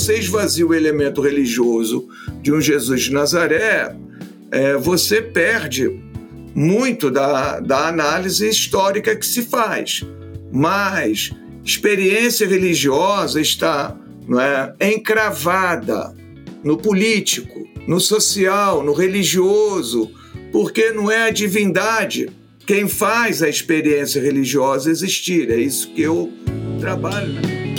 você esvazia o elemento religioso de um Jesus de Nazaré, é, você perde muito da, da análise histórica que se faz. Mas experiência religiosa está não é, encravada no político, no social, no religioso, porque não é a divindade quem faz a experiência religiosa existir. É isso que eu trabalho. Né?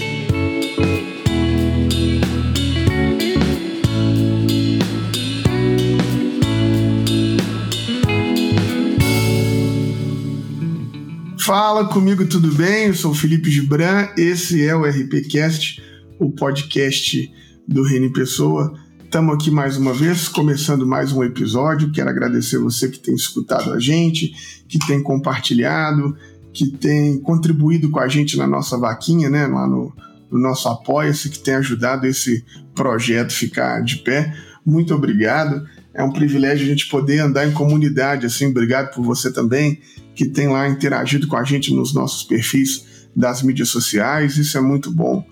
Fala comigo, tudo bem? Eu sou o Felipe Gibran, esse é o RPCast, o podcast do Reni Pessoa. Estamos aqui mais uma vez, começando mais um episódio. Quero agradecer você que tem escutado a gente, que tem compartilhado, que tem contribuído com a gente na nossa vaquinha, né? Lá no, no nosso Apoia-se, que tem ajudado esse projeto ficar de pé. Muito obrigado. É um privilégio a gente poder andar em comunidade, assim. Obrigado por você também, que tem lá interagido com a gente nos nossos perfis das mídias sociais. Isso é muito bom.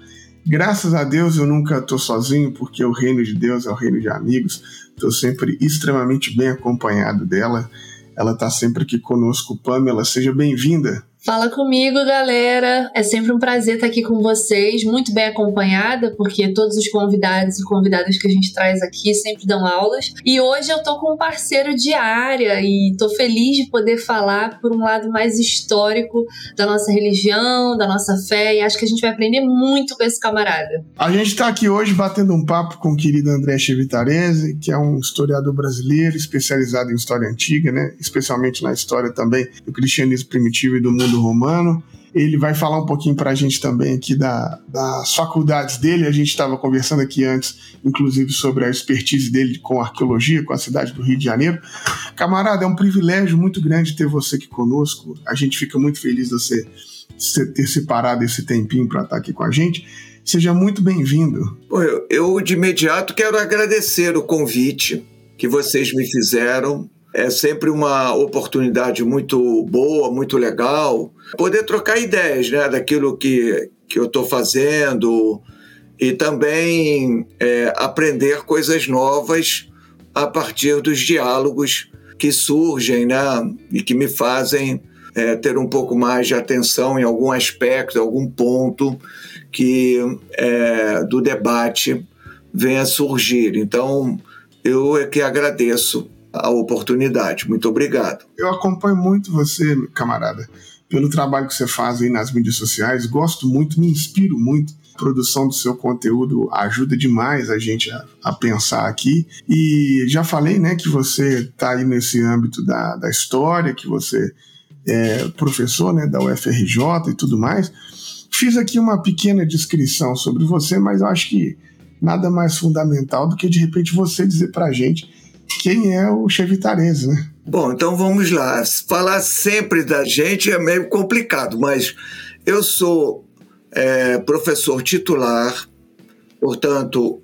Graças a Deus eu nunca estou sozinho, porque o reino de Deus é o reino de amigos. Estou sempre extremamente bem acompanhado dela. Ela está sempre aqui conosco. Pamela, seja bem-vinda. Fala comigo, galera. É sempre um prazer estar aqui com vocês, muito bem acompanhada, porque todos os convidados e convidadas que a gente traz aqui sempre dão aulas. E hoje eu tô com um parceiro de área e tô feliz de poder falar por um lado mais histórico da nossa religião, da nossa fé, e acho que a gente vai aprender muito com esse camarada. A gente está aqui hoje batendo um papo com o querido André Chevitarese, que é um historiador brasileiro especializado em história antiga, né? Especialmente na história também do cristianismo primitivo e do mundo mundo romano. Ele vai falar um pouquinho para a gente também aqui da, das faculdades dele. A gente estava conversando aqui antes, inclusive, sobre a expertise dele com arqueologia, com a cidade do Rio de Janeiro. Camarada, é um privilégio muito grande ter você aqui conosco. A gente fica muito feliz de você ter separado esse tempinho para estar tá aqui com a gente. Seja muito bem-vindo. Eu, de imediato, quero agradecer o convite que vocês me fizeram é sempre uma oportunidade muito boa, muito legal, poder trocar ideias né, daquilo que, que eu estou fazendo e também é, aprender coisas novas a partir dos diálogos que surgem né, e que me fazem é, ter um pouco mais de atenção em algum aspecto, algum ponto que é, do debate venha surgir. Então, eu é que agradeço a oportunidade. Muito obrigado. Eu acompanho muito você, camarada, pelo trabalho que você faz aí nas mídias sociais. Gosto muito, me inspiro muito. A produção do seu conteúdo ajuda demais a gente a, a pensar aqui. E já falei, né, que você está aí nesse âmbito da, da história, que você é professor, né, da UFRJ e tudo mais. Fiz aqui uma pequena descrição sobre você, mas eu acho que nada mais fundamental do que de repente você dizer para a gente quem é o Chevitarese, né? Bom, então vamos lá. Falar sempre da gente é meio complicado, mas eu sou é, professor titular, portanto,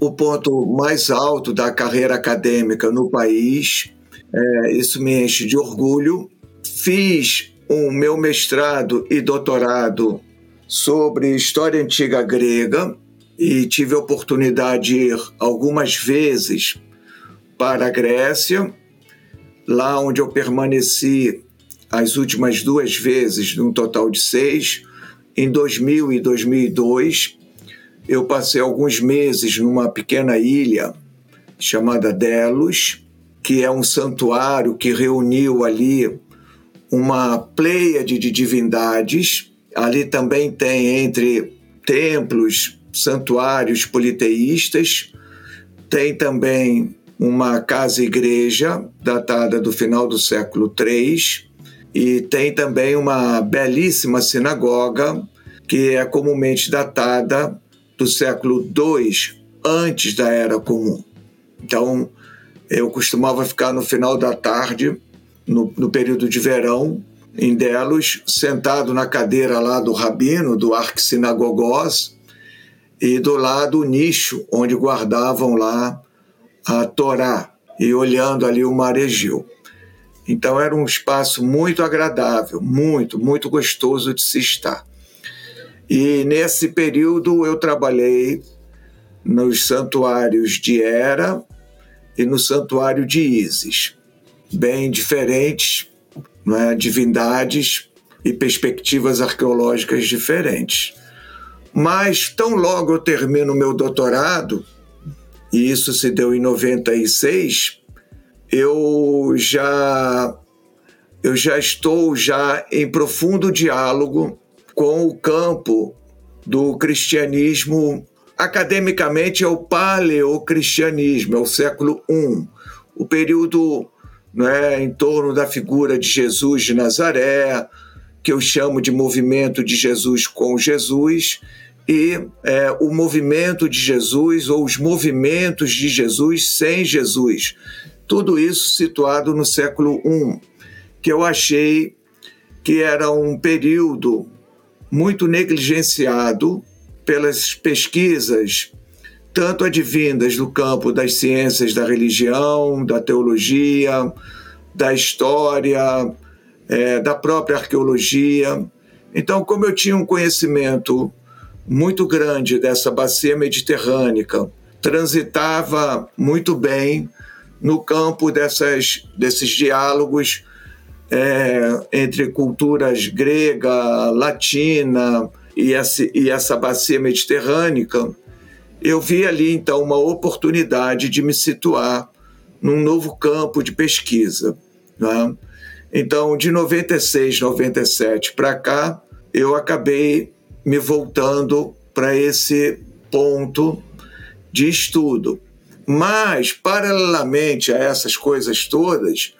o ponto mais alto da carreira acadêmica no país. É, isso me enche de orgulho. Fiz o meu mestrado e doutorado sobre história antiga grega e tive a oportunidade de ir algumas vezes para a Grécia, lá onde eu permaneci as últimas duas vezes, num total de seis. Em 2000 e 2002, eu passei alguns meses numa pequena ilha chamada Delos, que é um santuário que reuniu ali uma pleiade de divindades. Ali também tem entre templos, santuários politeístas, tem também uma casa-igreja datada do final do século III e tem também uma belíssima sinagoga que é comumente datada do século II antes da Era Comum. Então, eu costumava ficar no final da tarde, no, no período de verão, em Delos, sentado na cadeira lá do rabino, do arquissinagogós, e do lado o nicho onde guardavam lá a Torá e olhando ali o mar Egeu. Então era um espaço muito agradável, muito, muito gostoso de se estar. E nesse período eu trabalhei nos santuários de Hera e no santuário de Ísis, bem diferentes, é? divindades e perspectivas arqueológicas diferentes. Mas tão logo eu termino meu doutorado, e isso se deu em 96, eu já eu já estou já em profundo diálogo com o campo do cristianismo. Academicamente é o paleocristianismo, é o século I, o período né, em torno da figura de Jesus de Nazaré, que eu chamo de movimento de Jesus com Jesus, e é, o movimento de Jesus ou os movimentos de Jesus sem Jesus. Tudo isso situado no século I, que eu achei que era um período muito negligenciado pelas pesquisas, tanto advindas do campo das ciências da religião, da teologia, da história, é, da própria arqueologia. Então, como eu tinha um conhecimento muito grande dessa bacia mediterrânea, transitava muito bem no campo dessas, desses diálogos é, entre culturas grega, latina e essa, e essa bacia mediterrânea, eu vi ali então uma oportunidade de me situar num novo campo de pesquisa. Né? Então, de 96, 97 para cá, eu acabei me voltando para esse ponto de estudo. Mas, paralelamente a essas coisas todas,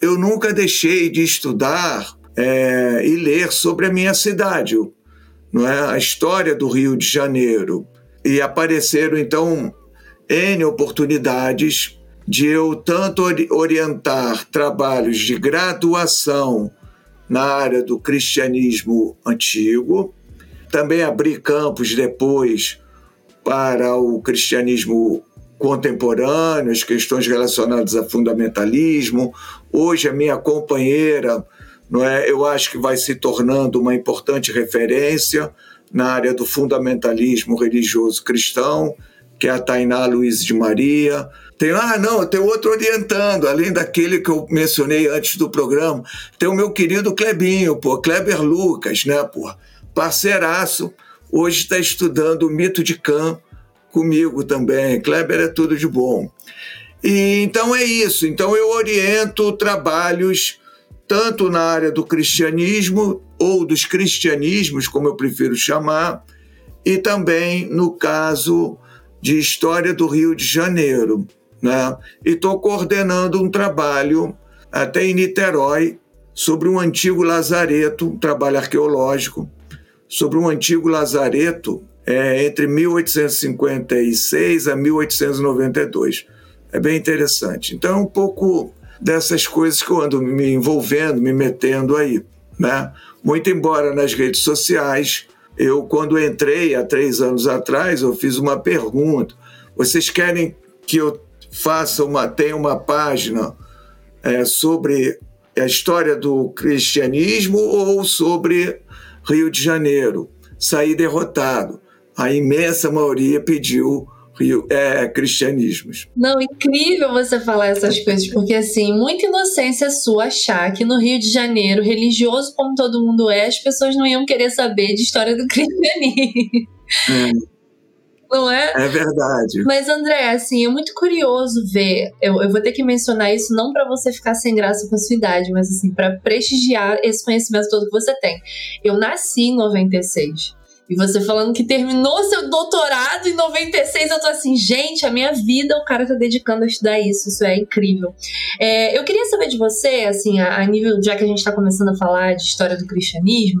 eu nunca deixei de estudar é, e ler sobre a minha cidade, não é? a história do Rio de Janeiro. E apareceram, então, N oportunidades de eu tanto orientar trabalhos de graduação na área do cristianismo antigo, também abrir campos depois para o cristianismo contemporâneo, as questões relacionadas a fundamentalismo. Hoje, a minha companheira, não é, eu acho que vai se tornando uma importante referência na área do fundamentalismo religioso cristão, que é a Tainá Luiz de Maria. Tem, ah, não, tem outro orientando, além daquele que eu mencionei antes do programa, tem o meu querido Clebinho, pô, Kleber Lucas, né, pô, parceiraço, hoje está estudando o mito de Cã, comigo também. Kleber é tudo de bom. E então é isso. Então eu oriento trabalhos tanto na área do cristianismo ou dos cristianismos, como eu prefiro chamar, e também no caso de história do Rio de Janeiro, né? E estou coordenando um trabalho até em Niterói sobre um antigo lazareto, um trabalho arqueológico sobre um antigo lazareto é, entre 1856 a 1892. É bem interessante. Então, é um pouco dessas coisas que eu ando me envolvendo, me metendo aí. Né? Muito embora nas redes sociais, eu, quando entrei há três anos atrás, eu fiz uma pergunta. Vocês querem que eu faça uma, tenha uma página é, sobre a história do cristianismo ou sobre Rio de Janeiro? Saí derrotado a imensa maioria pediu Rio, é, cristianismos. Não, incrível você falar essas coisas, porque assim, muita inocência sua achar que no Rio de Janeiro, religioso como todo mundo é, as pessoas não iam querer saber de história do cristianismo. É. Não é? É verdade. Mas, André, assim, é muito curioso ver. Eu, eu vou ter que mencionar isso não para você ficar sem graça com a sua idade, mas assim, para prestigiar esse conhecimento todo que você tem. Eu nasci em 96. E você falando que terminou seu doutorado em 96, eu tô assim, gente, a minha vida o cara tá dedicando a estudar isso, isso é incrível. É, eu queria saber de você, assim, a, a, nível, já que a gente tá começando a falar de história do cristianismo,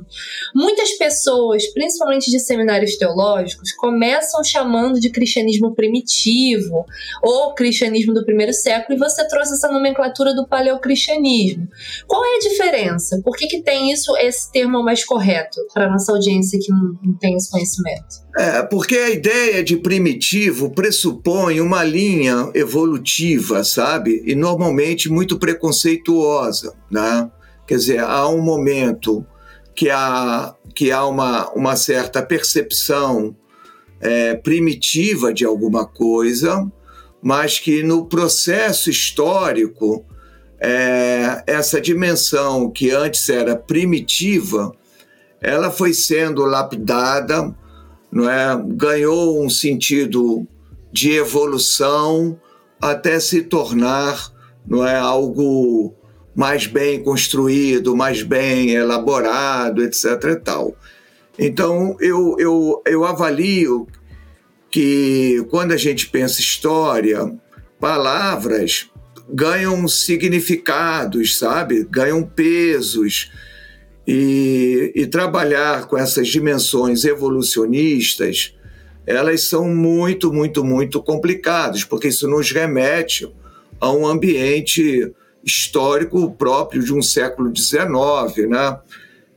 muitas pessoas, principalmente de seminários teológicos, começam chamando de cristianismo primitivo ou cristianismo do primeiro século, e você trouxe essa nomenclatura do paleocristianismo. Qual é a diferença? Por que, que tem isso, esse termo mais correto para nossa audiência que não tem esse conhecimento? É, porque a ideia de primitivo pressupõe uma linha evolutiva, sabe? E normalmente muito preconceituosa, né? Quer dizer, há um momento que há, que há uma, uma certa percepção é, primitiva de alguma coisa, mas que no processo histórico, é, essa dimensão que antes era primitiva, ela foi sendo lapidada, não é? ganhou um sentido de evolução até se tornar não é algo mais bem construído, mais bem elaborado, etc. E tal. Então eu, eu, eu avalio que quando a gente pensa história, palavras ganham significados, sabe? Ganham pesos. E, e trabalhar com essas dimensões evolucionistas, elas são muito, muito, muito complicadas, porque isso nos remete a um ambiente histórico próprio de um século XIX, né?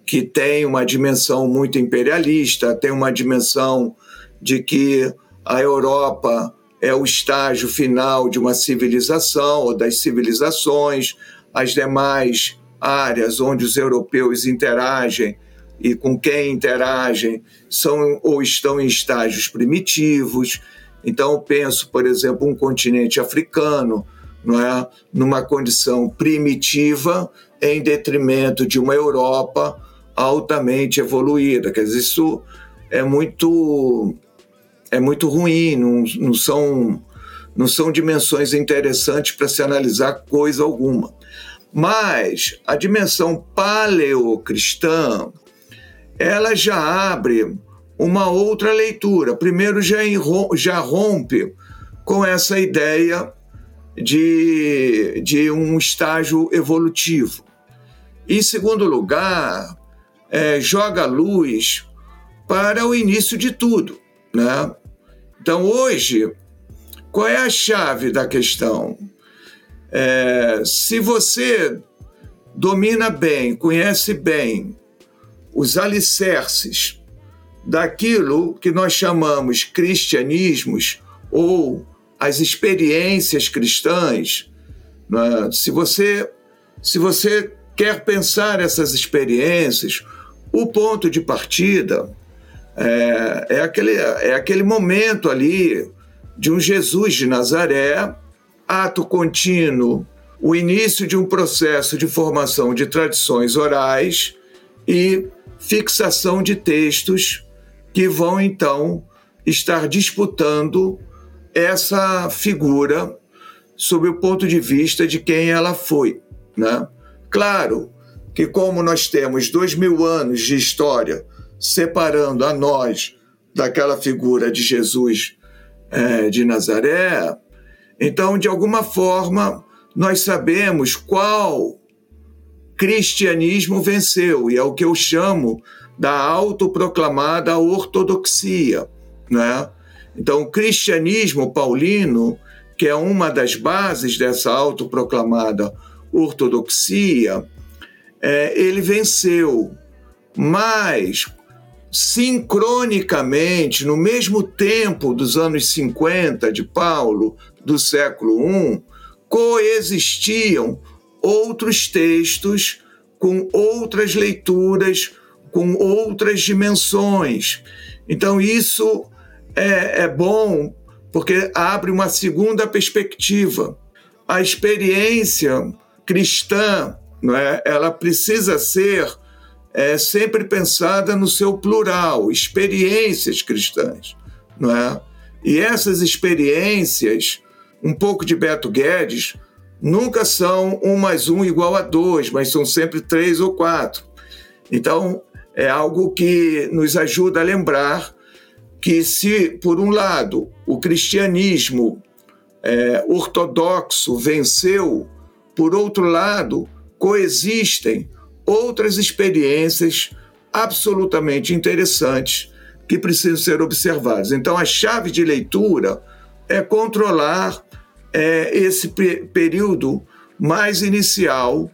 que tem uma dimensão muito imperialista, tem uma dimensão de que a Europa é o estágio final de uma civilização ou das civilizações, as demais áreas onde os europeus interagem e com quem interagem são ou estão em estágios primitivos. Então, penso, por exemplo, um continente africano, não é, numa condição primitiva em detrimento de uma Europa altamente evoluída. Quer dizer, isso é muito é muito ruim, não, não são não são dimensões interessantes para se analisar coisa alguma. Mas a dimensão paleocristã, ela já abre uma outra leitura. Primeiro, já, já rompe com essa ideia de, de um estágio evolutivo. Em segundo lugar, é, joga luz para o início de tudo. Né? Então, hoje, qual é a chave da questão? É, se você domina bem, conhece bem os alicerces daquilo que nós chamamos cristianismos ou as experiências cristãs, né? se você se você quer pensar essas experiências, o ponto de partida é, é, aquele, é aquele momento ali de um Jesus de Nazaré, ato contínuo, o início de um processo de formação de tradições orais e fixação de textos que vão então estar disputando essa figura sob o ponto de vista de quem ela foi. Né? Claro que, como nós temos dois mil anos de história separando a nós daquela figura de Jesus é, de Nazaré, então, de alguma forma, nós sabemos qual cristianismo venceu, e é o que eu chamo da autoproclamada ortodoxia. Né? Então, o cristianismo paulino, que é uma das bases dessa autoproclamada ortodoxia, é, ele venceu. Mas sincronicamente, no mesmo tempo dos anos 50 de Paulo, do século I, coexistiam outros textos com outras leituras, com outras dimensões. Então, isso é, é bom porque abre uma segunda perspectiva. A experiência cristã, não é? ela precisa ser é sempre pensada no seu plural, experiências cristãs, não é? E essas experiências, um pouco de Beto Guedes, nunca são um mais um igual a dois, mas são sempre três ou quatro. Então, é algo que nos ajuda a lembrar que, se, por um lado, o cristianismo é, ortodoxo venceu, por outro lado, coexistem outras experiências absolutamente interessantes que precisam ser observadas. Então, a chave de leitura é controlar é, esse período mais inicial,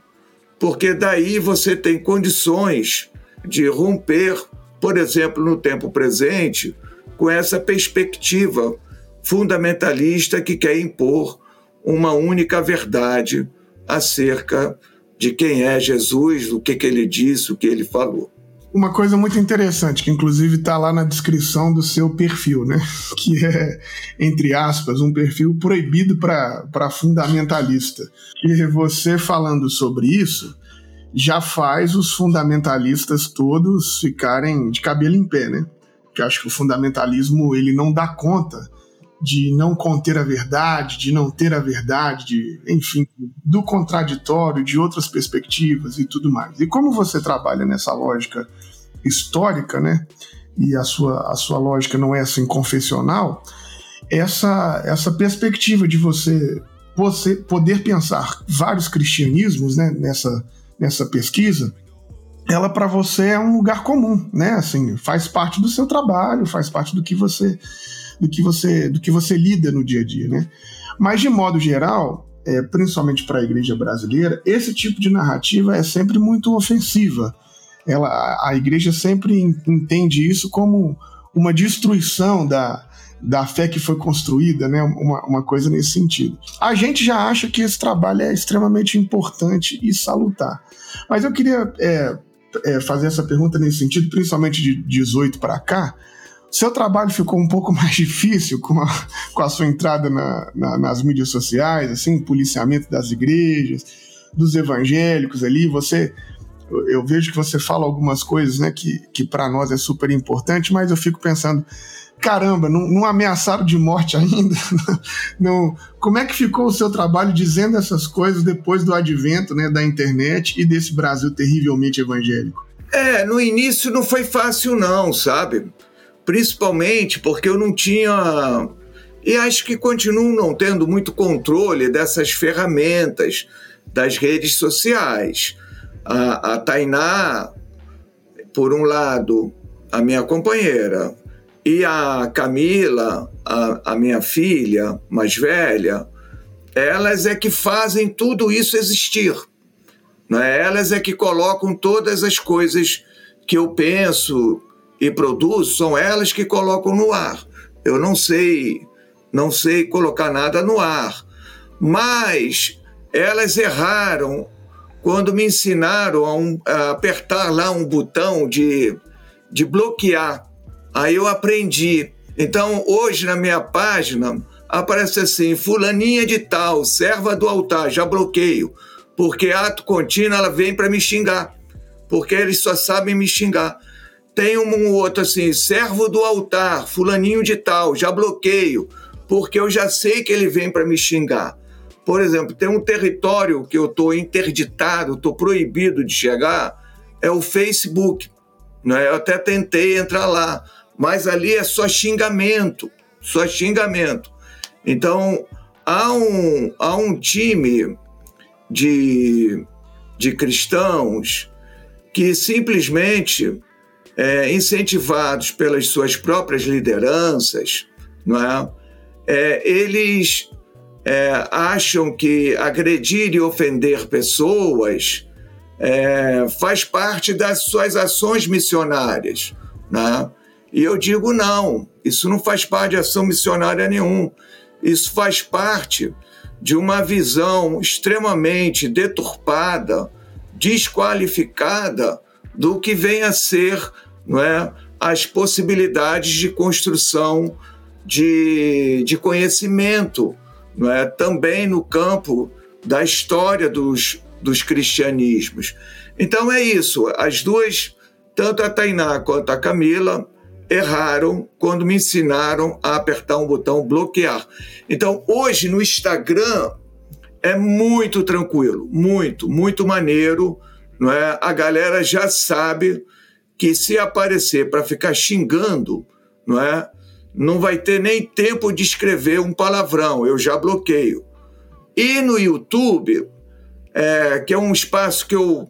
porque daí você tem condições de romper, por exemplo, no tempo presente, com essa perspectiva fundamentalista que quer impor uma única verdade acerca de quem é Jesus, o que, que ele disse, o que ele falou. Uma coisa muito interessante, que inclusive está lá na descrição do seu perfil, né? Que é, entre aspas, um perfil proibido para fundamentalista. E você falando sobre isso já faz os fundamentalistas todos ficarem de cabelo em pé, né? Que acho que o fundamentalismo ele não dá conta de não conter a verdade, de não ter a verdade, de, enfim, do contraditório, de outras perspectivas e tudo mais. E como você trabalha nessa lógica histórica, né? E a sua, a sua lógica não é assim confessional, essa, essa perspectiva de você, você poder pensar vários cristianismos né, nessa, nessa pesquisa, ela para você é um lugar comum, né? Assim, faz parte do seu trabalho, faz parte do que você do que você do que você lida no dia a dia, né? Mas de modo geral, é, principalmente para a igreja brasileira, esse tipo de narrativa é sempre muito ofensiva. Ela, a igreja sempre entende isso como uma destruição da, da fé que foi construída, né? Uma, uma coisa nesse sentido. A gente já acha que esse trabalho é extremamente importante e salutar. Mas eu queria é, é, fazer essa pergunta nesse sentido, principalmente de 18 para cá, seu trabalho ficou um pouco mais difícil com a, com a sua entrada na, na, nas mídias sociais, assim, policiamento das igrejas, dos evangélicos ali. Você, eu vejo que você fala algumas coisas, né, que, que para nós é super importante, mas eu fico pensando, caramba, não, não ameaçaram de morte ainda? não, como é que ficou o seu trabalho dizendo essas coisas depois do advento, né, da internet e desse Brasil terrivelmente evangélico? É, no início não foi fácil não, sabe? Principalmente porque eu não tinha. E acho que continuo não tendo muito controle dessas ferramentas das redes sociais. A, a Tainá, por um lado, a minha companheira, e a Camila, a, a minha filha mais velha, elas é que fazem tudo isso existir. Né? Elas é que colocam todas as coisas que eu penso e produzo são elas que colocam no ar. Eu não sei, não sei colocar nada no ar. Mas elas erraram quando me ensinaram a, um, a apertar lá um botão de, de bloquear. Aí eu aprendi. Então, hoje na minha página aparece assim: Fulaninha de Tal, serva do altar, já bloqueio. Porque ato contínuo ela vem para me xingar. Porque eles só sabem me xingar. Tem um outro assim, servo do altar, fulaninho de tal, já bloqueio, porque eu já sei que ele vem para me xingar. Por exemplo, tem um território que eu estou interditado, estou proibido de chegar, é o Facebook. Né? Eu até tentei entrar lá, mas ali é só xingamento, só xingamento. Então, há um, há um time de, de cristãos que simplesmente é, incentivados pelas suas próprias lideranças, não é? é eles é, acham que agredir e ofender pessoas é, faz parte das suas ações missionárias. Né? E eu digo não, isso não faz parte de ação missionária nenhum. Isso faz parte de uma visão extremamente deturpada, desqualificada do que vem a ser não é, as possibilidades de construção de, de conhecimento, não é, também no campo da história dos, dos cristianismos. Então é isso, as duas, tanto a Tainá quanto a Camila, erraram quando me ensinaram a apertar um botão bloquear. Então, hoje no Instagram é muito tranquilo, muito, muito maneiro, não é? A galera já sabe que se aparecer para ficar xingando, não é? Não vai ter nem tempo de escrever um palavrão, eu já bloqueio. E no YouTube, é, que é um espaço que eu,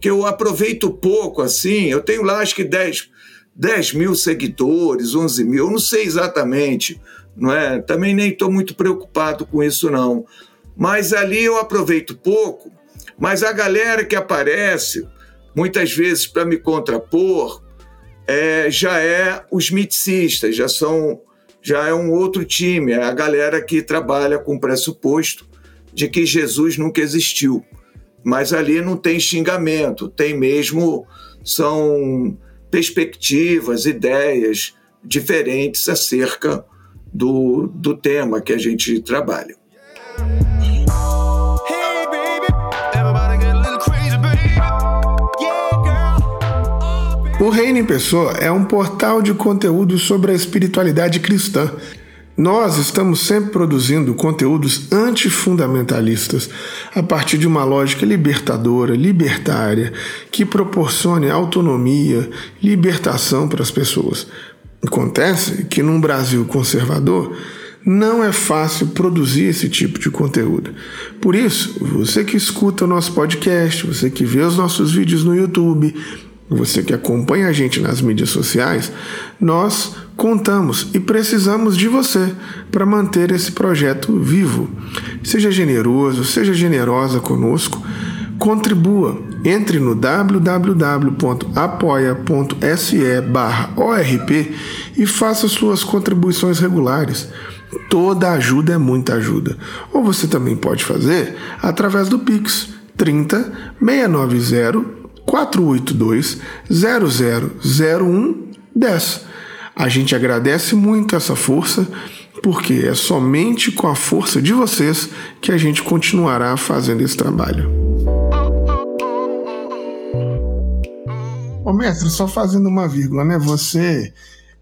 que eu aproveito pouco, assim, eu tenho lá acho que 10, 10 mil seguidores, 11 mil, eu não sei exatamente, não é? Também nem estou muito preocupado com isso, não. Mas ali eu aproveito pouco, mas a galera que aparece, muitas vezes para me contrapor, é, já é os miticistas, já são já é um outro time, é a galera que trabalha com o pressuposto de que Jesus nunca existiu. Mas ali não tem xingamento, tem mesmo são perspectivas, ideias diferentes acerca do, do tema que a gente trabalha. O Reino em Pessoa é um portal de conteúdo sobre a espiritualidade cristã. Nós estamos sempre produzindo conteúdos antifundamentalistas a partir de uma lógica libertadora, libertária, que proporcione autonomia, libertação para as pessoas. Acontece que num Brasil conservador não é fácil produzir esse tipo de conteúdo. Por isso, você que escuta o nosso podcast, você que vê os nossos vídeos no YouTube, você que acompanha a gente nas mídias sociais, nós contamos e precisamos de você para manter esse projeto vivo. Seja generoso, seja generosa conosco, contribua. Entre no www.apoia.se/orp e faça suas contribuições regulares. Toda ajuda é muita ajuda. Ou você também pode fazer através do Pix 30 690 482 0001 10. A gente agradece muito essa força, porque é somente com a força de vocês que a gente continuará fazendo esse trabalho. Ô mestre, só fazendo uma vírgula, né? Você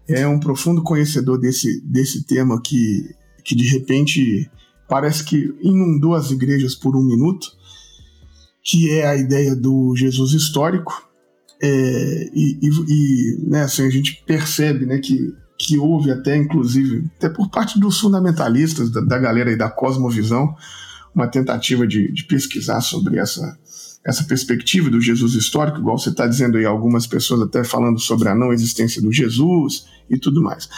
é um profundo conhecedor desse, desse tema que, que de repente parece que inundou as igrejas por um minuto que é a ideia do Jesus histórico. É, e, e, e né, assim, a gente percebe né, que, que houve até, inclusive, até por parte dos fundamentalistas, da, da galera aí da cosmovisão, uma tentativa de, de pesquisar sobre essa, essa perspectiva do Jesus histórico, igual você está dizendo aí, algumas pessoas até falando sobre a não existência do Jesus e tudo mais.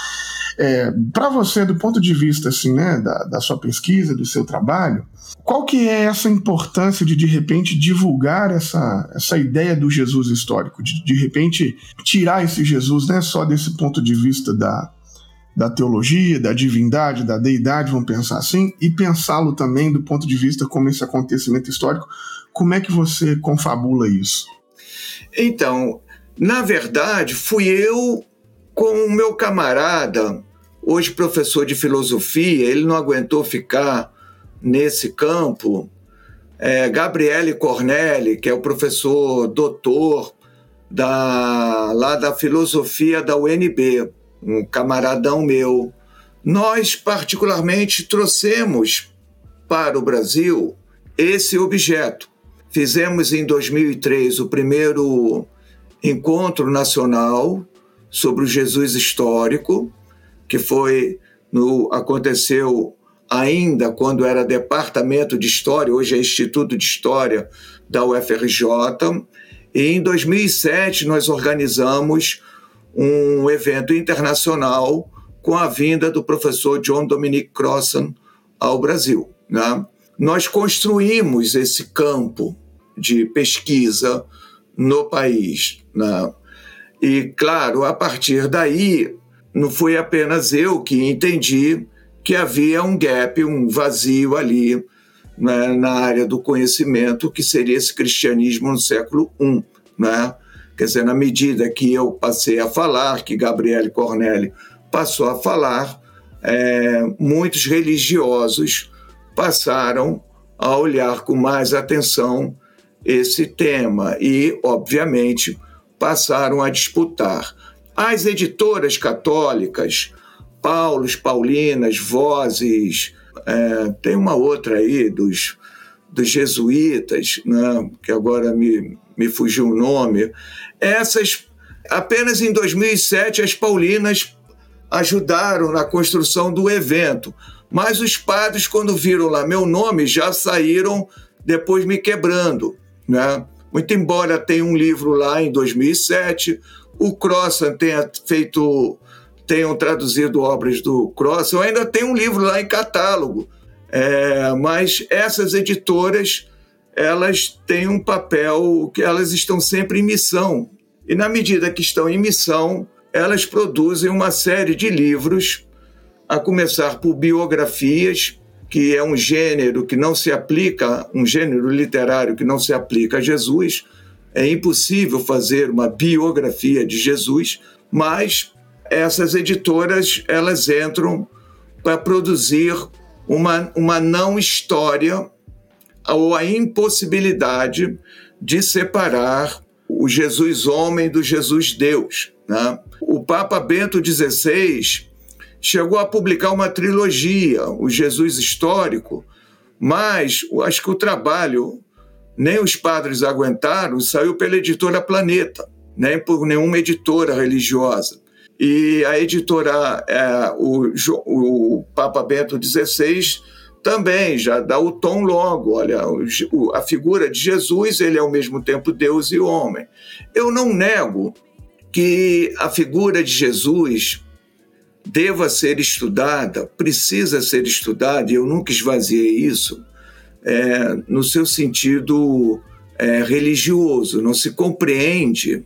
É, Para você, do ponto de vista assim, né, da, da sua pesquisa, do seu trabalho, qual que é essa importância de de repente divulgar essa, essa ideia do Jesus histórico, de de repente tirar esse Jesus não é só desse ponto de vista da, da teologia, da divindade, da deidade, vamos pensar assim, e pensá-lo também do ponto de vista como esse acontecimento histórico, como é que você confabula isso? Então, na verdade, fui eu com o meu camarada, hoje professor de filosofia, ele não aguentou ficar nesse campo. É, Gabriele Cornelli, que é o professor doutor da, lá da filosofia da UNB, um camaradão meu. Nós, particularmente, trouxemos para o Brasil esse objeto. Fizemos em 2003 o primeiro encontro nacional sobre o Jesus histórico, que foi no aconteceu ainda quando era Departamento de História, hoje é Instituto de História da UFRJ. E em 2007 nós organizamos um evento internacional com a vinda do professor John Dominic Crossan ao Brasil. Né? Nós construímos esse campo de pesquisa no país. Né? E, claro, a partir daí, não foi apenas eu que entendi que havia um gap, um vazio ali né, na área do conhecimento, que seria esse cristianismo no século I. Né? Quer dizer, na medida que eu passei a falar, que Gabriele Cornelli passou a falar, é, muitos religiosos passaram a olhar com mais atenção esse tema e, obviamente, passaram a disputar. As editoras católicas, Paulos, Paulinas, Vozes, é, tem uma outra aí dos, dos jesuítas, né, que agora me, me fugiu o nome. Essas, apenas em 2007, as Paulinas ajudaram na construção do evento, mas os padres, quando viram lá meu nome, já saíram depois me quebrando. Né? Muito embora tenha um livro lá em 2007, o Crossan tenha feito tenham traduzido obras do Cross. Eu ainda tenho um livro lá em catálogo, é, mas essas editoras elas têm um papel que elas estão sempre em missão. E na medida que estão em missão, elas produzem uma série de livros, a começar por biografias, que é um gênero que não se aplica, um gênero literário que não se aplica a Jesus, é impossível fazer uma biografia de Jesus, mas essas editoras elas entram para produzir uma, uma não história ou a impossibilidade de separar o Jesus homem do Jesus Deus. Né? O Papa Bento XVI chegou a publicar uma trilogia, o Jesus histórico, mas acho que o trabalho nem os padres aguentaram, saiu pela editora Planeta, nem por nenhuma editora religiosa. E a editora, é, o, o Papa Bento XVI, também já dá o tom logo. Olha, o, a figura de Jesus, ele é ao mesmo tempo Deus e homem. Eu não nego que a figura de Jesus deva ser estudada, precisa ser estudada, e eu nunca esvaziei isso, é, no seu sentido é, religioso. Não se compreende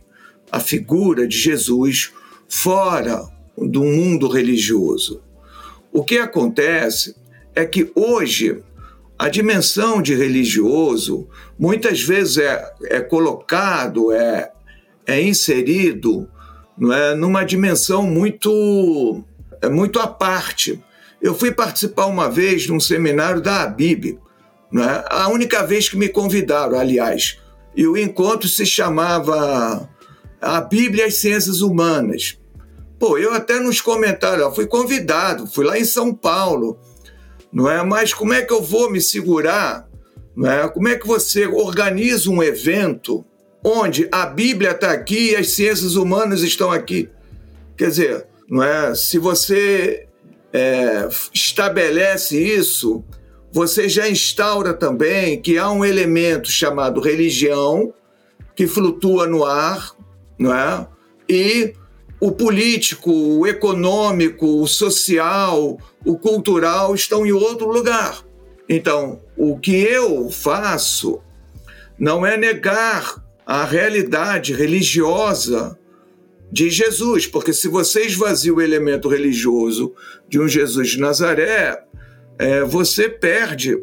a figura de Jesus fora do mundo religioso. O que acontece é que hoje a dimensão de religioso muitas vezes é, é colocado, é, é inserido não é, numa dimensão muito, é muito à parte. Eu fui participar uma vez de um seminário da Abib, não é? a única vez que me convidaram, aliás, e o encontro se chamava A Bíblia e as Ciências Humanas. Pô, eu até nos comentários, fui convidado, fui lá em São Paulo, não é? Mas como é que eu vou me segurar? Não é? Como é que você organiza um evento onde a Bíblia está aqui e as ciências humanas estão aqui? Quer dizer, não é? Se você é, estabelece isso, você já instaura também que há um elemento chamado religião que flutua no ar, não é? E o político, o econômico, o social, o cultural estão em outro lugar. Então, o que eu faço não é negar a realidade religiosa de Jesus, porque se você esvazia o elemento religioso de um Jesus de Nazaré, é, você perde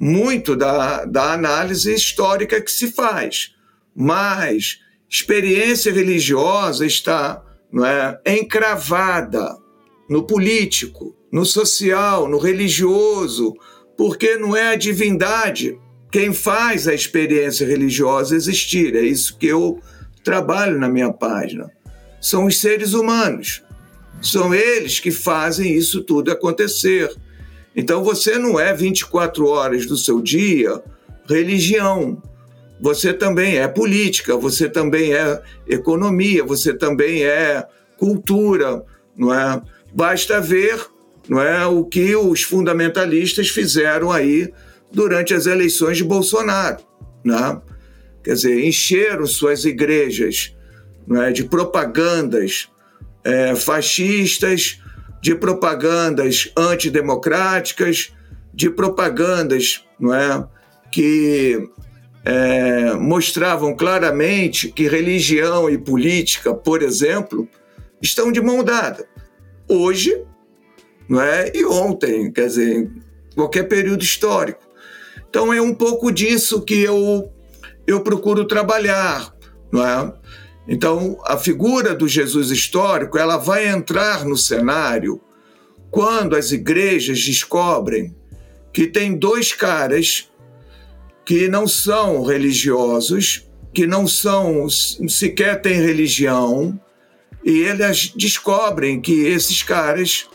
muito da, da análise histórica que se faz. Mas experiência religiosa está não é, encravada no político, no social, no religioso, porque não é a divindade quem faz a experiência religiosa existir. É isso que eu trabalho na minha página. São os seres humanos. São eles que fazem isso tudo acontecer. Então você não é 24 horas do seu dia religião você também é política, você também é economia, você também é cultura, não é? Basta ver, não é, o que os fundamentalistas fizeram aí durante as eleições de Bolsonaro, né? Quer dizer, encheram suas igrejas não é, de propagandas é, fascistas, de propagandas antidemocráticas, de propagandas não é, que é, mostravam claramente que religião e política, por exemplo, estão de mão dada. Hoje, não é? E ontem, quer dizer, qualquer período histórico. Então é um pouco disso que eu eu procuro trabalhar, não é? Então a figura do Jesus histórico ela vai entrar no cenário quando as igrejas descobrem que tem dois caras que não são religiosos, que não são sequer têm religião, e eles descobrem que esses caras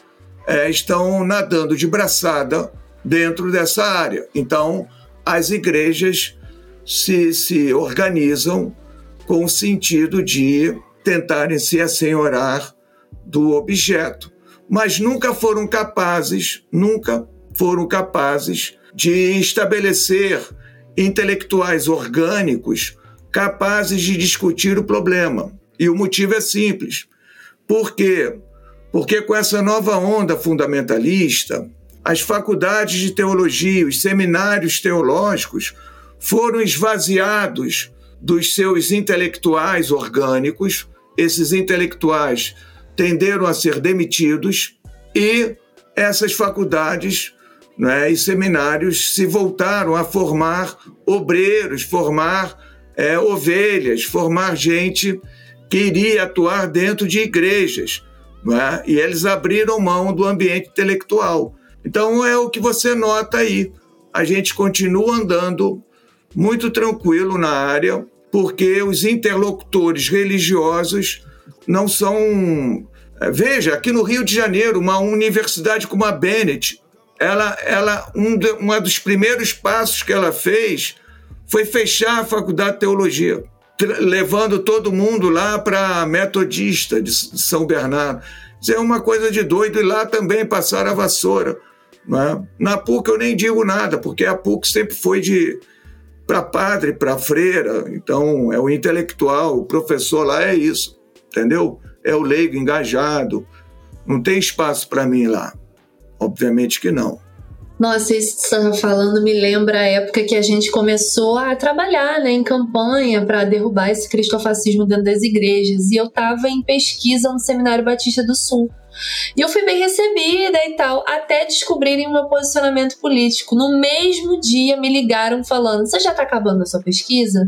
é, estão nadando de braçada dentro dessa área. Então, as igrejas se, se organizam com o sentido de tentarem se assenhorar do objeto, mas nunca foram capazes, nunca foram capazes de estabelecer intelectuais orgânicos capazes de discutir o problema. E o motivo é simples. Por quê? Porque com essa nova onda fundamentalista, as faculdades de teologia, os seminários teológicos foram esvaziados dos seus intelectuais orgânicos, esses intelectuais tenderam a ser demitidos e essas faculdades né, e seminários se voltaram a formar obreiros, formar é, ovelhas, formar gente que iria atuar dentro de igrejas. É? E eles abriram mão do ambiente intelectual. Então é o que você nota aí. A gente continua andando muito tranquilo na área, porque os interlocutores religiosos não são. É, veja, aqui no Rio de Janeiro, uma universidade como a Bennett, ela, ela um, de, um dos primeiros passos que ela fez foi fechar a faculdade de teologia, levando todo mundo lá para a metodista de São Bernardo. Isso é uma coisa de doido, e lá também passaram a vassoura. Né? Na PUC eu nem digo nada, porque a PUC sempre foi de para padre, para freira, então é o intelectual, o professor lá é isso, entendeu? É o leigo engajado. Não tem espaço para mim lá. Obviamente que não. Nossa, isso que está falando me lembra a época que a gente começou a trabalhar né, em campanha para derrubar esse cristofascismo dentro das igrejas. E eu estava em pesquisa no Seminário Batista do Sul. E eu fui bem recebida e tal, até descobrirem o meu posicionamento político. No mesmo dia me ligaram falando: Você já está acabando a sua pesquisa?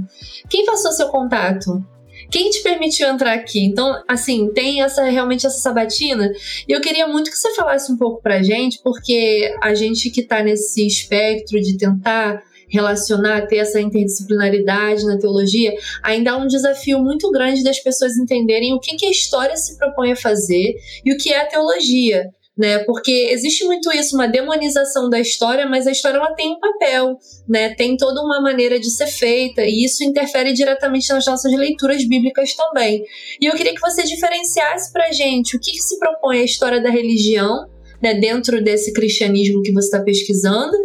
Quem passou seu contato? Quem te permitiu entrar aqui? Então, assim, tem essa realmente essa sabatina. E eu queria muito que você falasse um pouco pra gente, porque a gente que tá nesse espectro de tentar relacionar, ter essa interdisciplinaridade na teologia, ainda há um desafio muito grande das pessoas entenderem o que, que a história se propõe a fazer e o que é a teologia né? Porque existe muito isso, uma demonização da história, mas a história ela tem um papel, né? Tem toda uma maneira de ser feita e isso interfere diretamente nas nossas leituras bíblicas também. E eu queria que você diferenciasse para gente o que, que se propõe a história da religião, né? Dentro desse cristianismo que você está pesquisando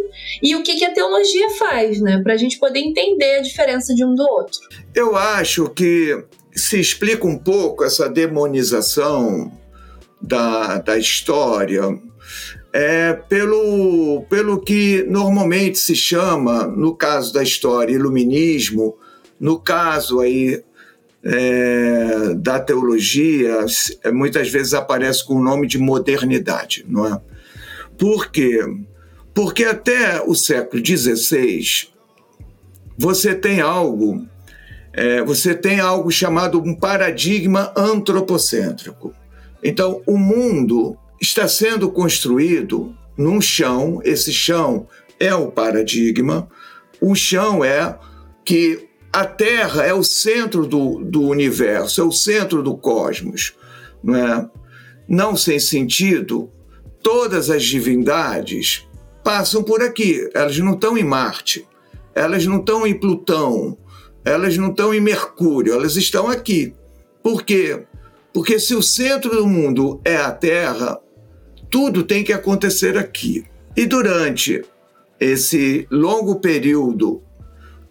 e o que, que a teologia faz, né? Para a gente poder entender a diferença de um do outro. Eu acho que se explica um pouco essa demonização da, da história é pelo, pelo que normalmente se chama, no caso da história, iluminismo, no caso aí é, da teologia, muitas vezes aparece com o nome de modernidade, não é? Por quê? Porque até o século XVI você tem algo, é, você tem algo chamado um paradigma antropocêntrico. Então, o mundo está sendo construído num chão, esse chão é o paradigma, o chão é que a Terra é o centro do, do universo, é o centro do cosmos, não é? Não sem sentido, todas as divindades passam por aqui, elas não estão em Marte, elas não estão em Plutão, elas não estão em Mercúrio, elas estão aqui. Por quê? Porque se o centro do mundo é a Terra, tudo tem que acontecer aqui. E durante esse longo período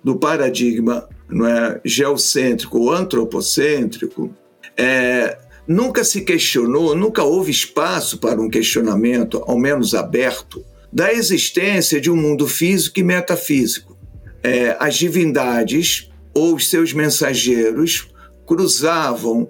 do paradigma não é, geocêntrico ou antropocêntrico, é, nunca se questionou, nunca houve espaço para um questionamento, ao menos aberto, da existência de um mundo físico e metafísico. É, as divindades ou os seus mensageiros cruzavam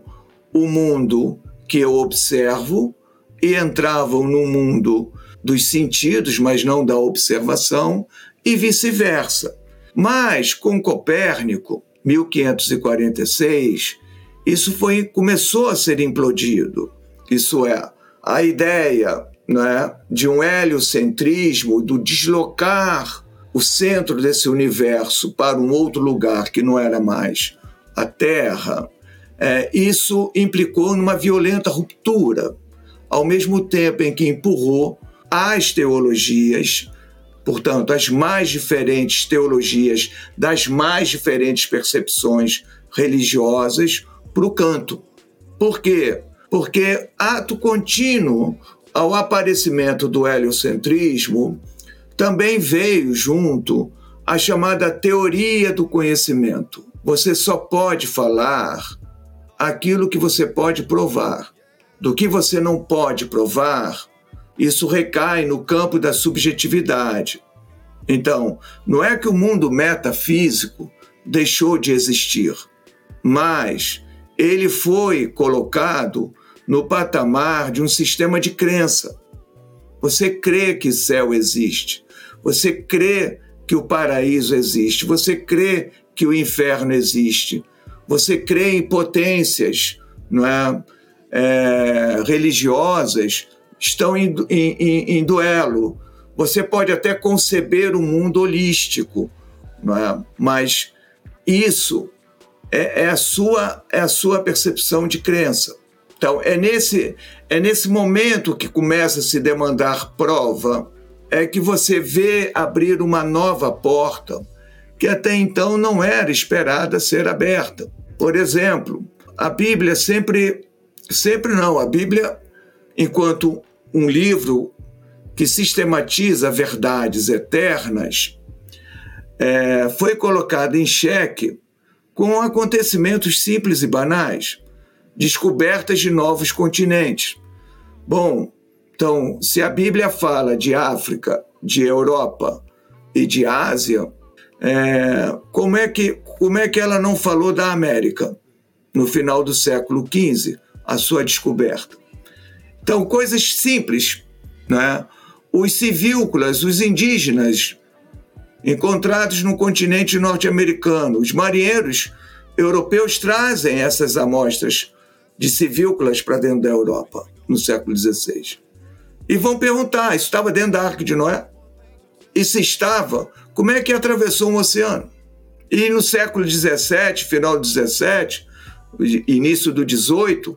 o mundo que eu observo e entravam no mundo dos sentidos, mas não da observação, e vice-versa. Mas com Copérnico, 1546, isso foi começou a ser implodido. Isso é, a ideia né, de um heliocentrismo, do deslocar o centro desse universo para um outro lugar que não era mais a Terra, é, isso implicou numa violenta ruptura, ao mesmo tempo em que empurrou as teologias, portanto, as mais diferentes teologias das mais diferentes percepções religiosas, para o canto. Por quê? Porque ato contínuo ao aparecimento do heliocentrismo também veio junto a chamada teoria do conhecimento. Você só pode falar aquilo que você pode provar. Do que você não pode provar, isso recai no campo da subjetividade. Então, não é que o mundo metafísico deixou de existir, mas ele foi colocado no patamar de um sistema de crença. Você crê que céu existe, você crê que o paraíso existe, você crê que o inferno existe. Você crê em potências não é? é religiosas, estão em, em, em, duelo. Você pode até conceber um mundo holístico, é? mas isso é, é, a sua, é a sua percepção de crença. Então, é nesse, é nesse momento que começa a se demandar prova, é que você vê abrir uma nova porta que até então não era esperada ser aberta. Por exemplo, a Bíblia sempre, sempre não, a Bíblia, enquanto um livro que sistematiza verdades eternas, é, foi colocada em xeque com acontecimentos simples e banais, descobertas de novos continentes. Bom, então, se a Bíblia fala de África, de Europa e de Ásia, é, como, é que, como é que ela não falou da América no final do século XV, a sua descoberta? Então, coisas simples, né? Os civícolas, os indígenas, encontrados no continente norte-americano. Os marinheiros europeus trazem essas amostras de civícolas para dentro da Europa no século XVI. E vão perguntar: isso estava dentro da Arca de Noé? E se estava, como é que atravessou um oceano? E no século XVII, final do XVII, início do XVIII,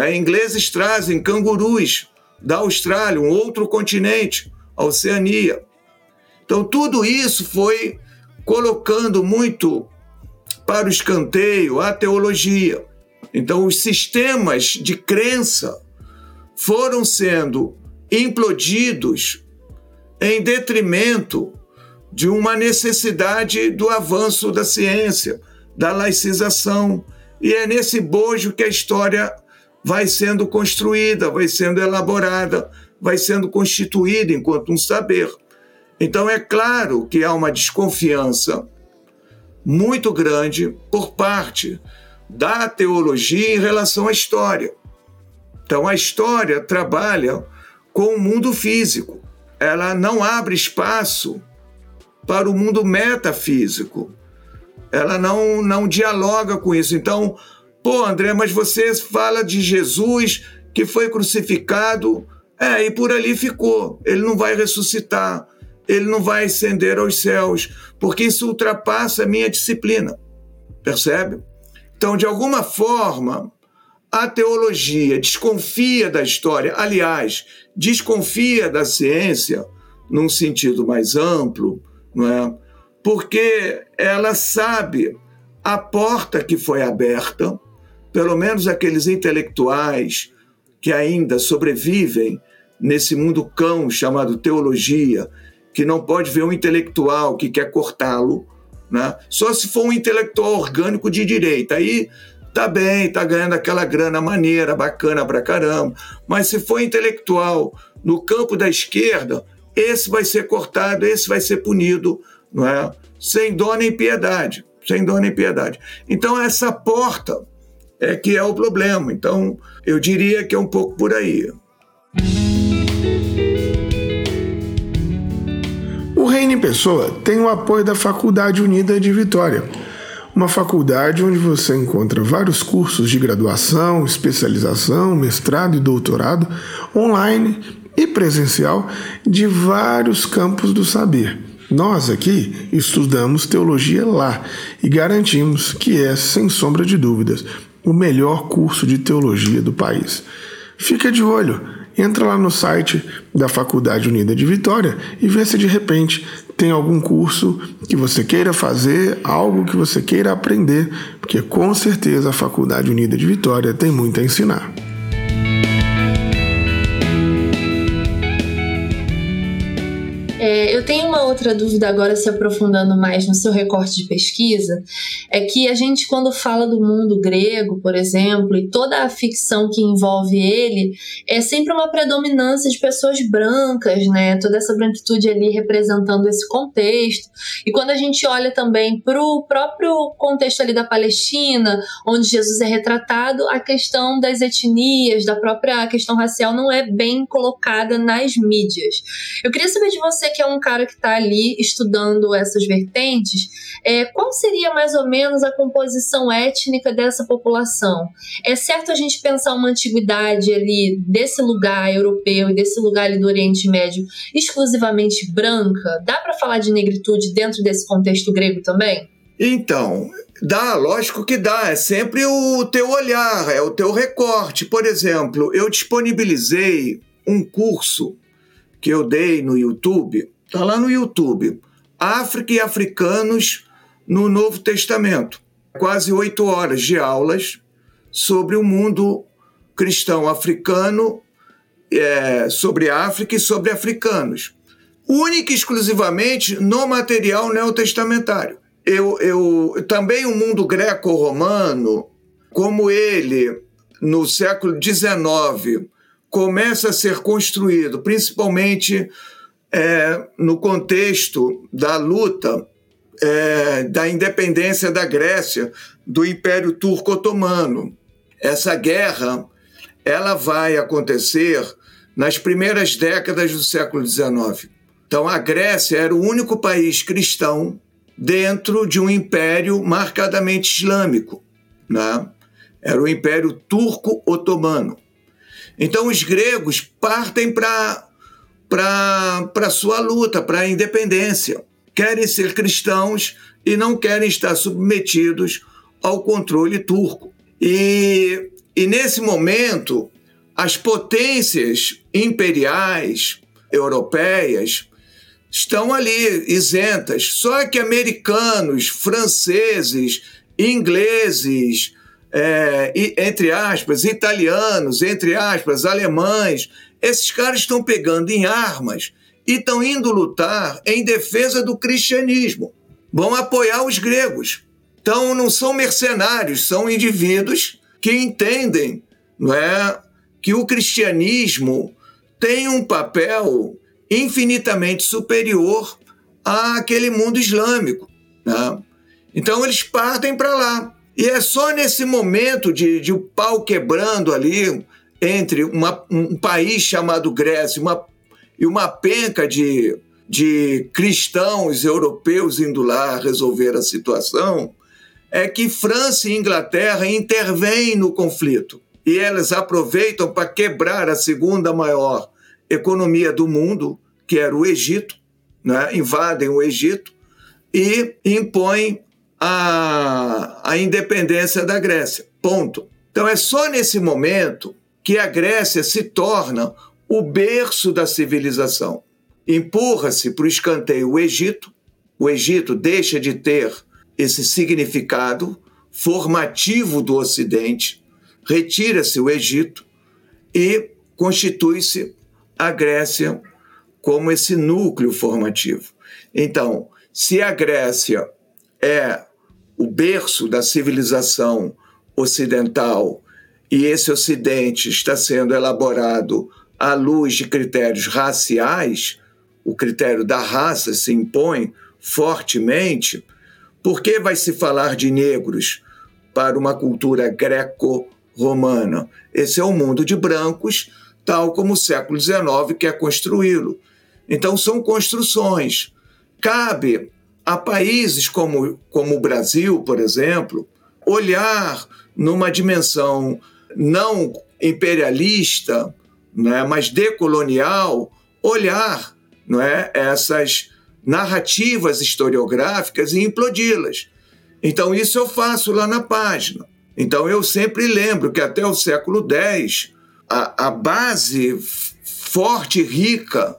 é? ingleses trazem cangurus da Austrália, um outro continente, a Oceania. Então, tudo isso foi colocando muito para o escanteio a teologia. Então, os sistemas de crença foram sendo implodidos em detrimento de uma necessidade do avanço da ciência, da laicização. E é nesse bojo que a história vai sendo construída, vai sendo elaborada, vai sendo constituída enquanto um saber. Então é claro que há uma desconfiança muito grande por parte da teologia em relação à história. Então a história trabalha com o mundo físico. Ela não abre espaço para o mundo metafísico. Ela não, não dialoga com isso. Então, pô, André, mas você fala de Jesus que foi crucificado, é, e por ali ficou. Ele não vai ressuscitar ele não vai ascender aos céus, porque isso ultrapassa a minha disciplina. Percebe? Então, de alguma forma, a teologia desconfia da história, aliás, desconfia da ciência num sentido mais amplo, não é? Porque ela sabe a porta que foi aberta, pelo menos aqueles intelectuais que ainda sobrevivem nesse mundo cão chamado teologia, que não pode ver um intelectual que quer cortá-lo, né? só se for um intelectual orgânico de direita. Aí tá bem, tá ganhando aquela grana maneira, bacana pra caramba. Mas se for intelectual no campo da esquerda, esse vai ser cortado, esse vai ser punido, não é? Sem dó nem piedade, sem dó nem piedade. Então essa porta é que é o problema. Então eu diria que é um pouco por aí. O Reino em Pessoa tem o apoio da Faculdade Unida de Vitória, uma faculdade onde você encontra vários cursos de graduação, especialização, mestrado e doutorado online e presencial de vários campos do saber. Nós aqui estudamos teologia lá e garantimos que é, sem sombra de dúvidas, o melhor curso de teologia do país. Fica de olho! entra lá no site da Faculdade Unida de Vitória e vê se de repente tem algum curso que você queira fazer, algo que você queira aprender, porque com certeza a Faculdade Unida de Vitória tem muito a ensinar. É, eu tenho uma outra dúvida agora, se aprofundando mais no seu recorte de pesquisa, é que a gente, quando fala do mundo grego, por exemplo, e toda a ficção que envolve ele, é sempre uma predominância de pessoas brancas, né? Toda essa branquitude ali representando esse contexto. E quando a gente olha também para o próprio contexto ali da Palestina, onde Jesus é retratado, a questão das etnias, da própria questão racial não é bem colocada nas mídias. Eu queria saber de você que é um cara que está ali estudando essas vertentes, é, qual seria mais ou menos a composição étnica dessa população? É certo a gente pensar uma antiguidade ali desse lugar europeu e desse lugar ali do Oriente Médio exclusivamente branca? Dá para falar de negritude dentro desse contexto grego também? Então, dá, lógico que dá. É sempre o teu olhar, é o teu recorte. Por exemplo, eu disponibilizei um curso que eu dei no YouTube, está lá no YouTube, África e Africanos no Novo Testamento. Quase oito horas de aulas sobre o mundo cristão africano, é, sobre África e sobre africanos. Única e exclusivamente no material neotestamentário. Eu, eu, também o mundo greco-romano, como ele, no século XIX, começa a ser construído, principalmente é, no contexto da luta é, da independência da Grécia do Império Turco-Otomano. Essa guerra ela vai acontecer nas primeiras décadas do século XIX. Então, a Grécia era o único país cristão dentro de um império marcadamente islâmico. Né? Era o Império Turco-Otomano. Então os gregos partem para para sua luta, para a independência. Querem ser cristãos e não querem estar submetidos ao controle turco. E, e nesse momento, as potências imperiais europeias estão ali isentas. Só que americanos, franceses, ingleses, é, entre aspas, italianos, entre aspas, alemães, esses caras estão pegando em armas e estão indo lutar em defesa do cristianismo. Vão apoiar os gregos. Então não são mercenários, são indivíduos que entendem não é, que o cristianismo tem um papel infinitamente superior àquele mundo islâmico. Né? Então eles partem para lá. E é só nesse momento de, de o pau quebrando ali entre uma, um país chamado Grécia e uma, e uma penca de, de cristãos europeus indo lá resolver a situação, é que França e Inglaterra intervêm no conflito. E elas aproveitam para quebrar a segunda maior economia do mundo, que era o Egito, né? invadem o Egito e impõem a, a independência da Grécia. Ponto. Então é só nesse momento que a Grécia se torna o berço da civilização. Empurra-se para o escanteio o Egito, o Egito deixa de ter esse significado formativo do Ocidente, retira-se o Egito e constitui-se a Grécia como esse núcleo formativo. Então, se a Grécia é o berço da civilização ocidental e esse ocidente está sendo elaborado à luz de critérios raciais, o critério da raça se impõe fortemente, por que vai se falar de negros para uma cultura greco-romana? Esse é o um mundo de brancos, tal como o século XIX quer construí-lo. Então, são construções. Cabe a países como, como o Brasil, por exemplo, olhar numa dimensão não imperialista, né, mas decolonial, olhar não é, essas narrativas historiográficas e implodi-las. Então, isso eu faço lá na página. Então, eu sempre lembro que até o século X, a, a base forte e rica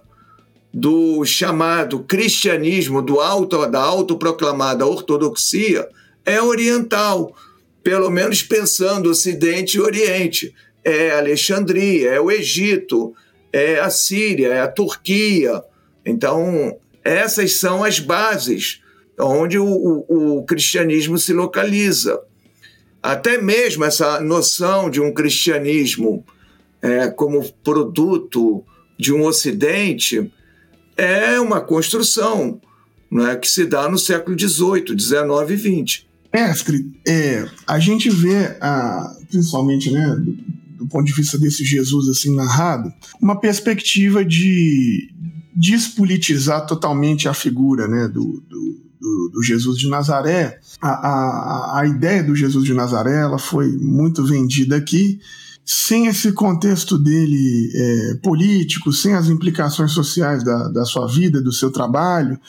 do chamado cristianismo, do auto, da autoproclamada ortodoxia, é oriental, pelo menos pensando Ocidente e Oriente. É Alexandria, é o Egito, é a Síria, é a Turquia. Então, essas são as bases onde o, o, o cristianismo se localiza. Até mesmo essa noção de um cristianismo é, como produto de um Ocidente é uma construção né, que se dá no século XVIII, XIX e XX. Mestre, é, a gente vê, principalmente né, do, do ponto de vista desse Jesus assim narrado, uma perspectiva de, despolitizar totalmente a figura né, do, do, do, do Jesus de Nazaré. A, a, a ideia do Jesus de Nazaré ela foi muito vendida aqui sem esse contexto dele é, político, sem as implicações sociais da, da sua vida, do seu trabalho,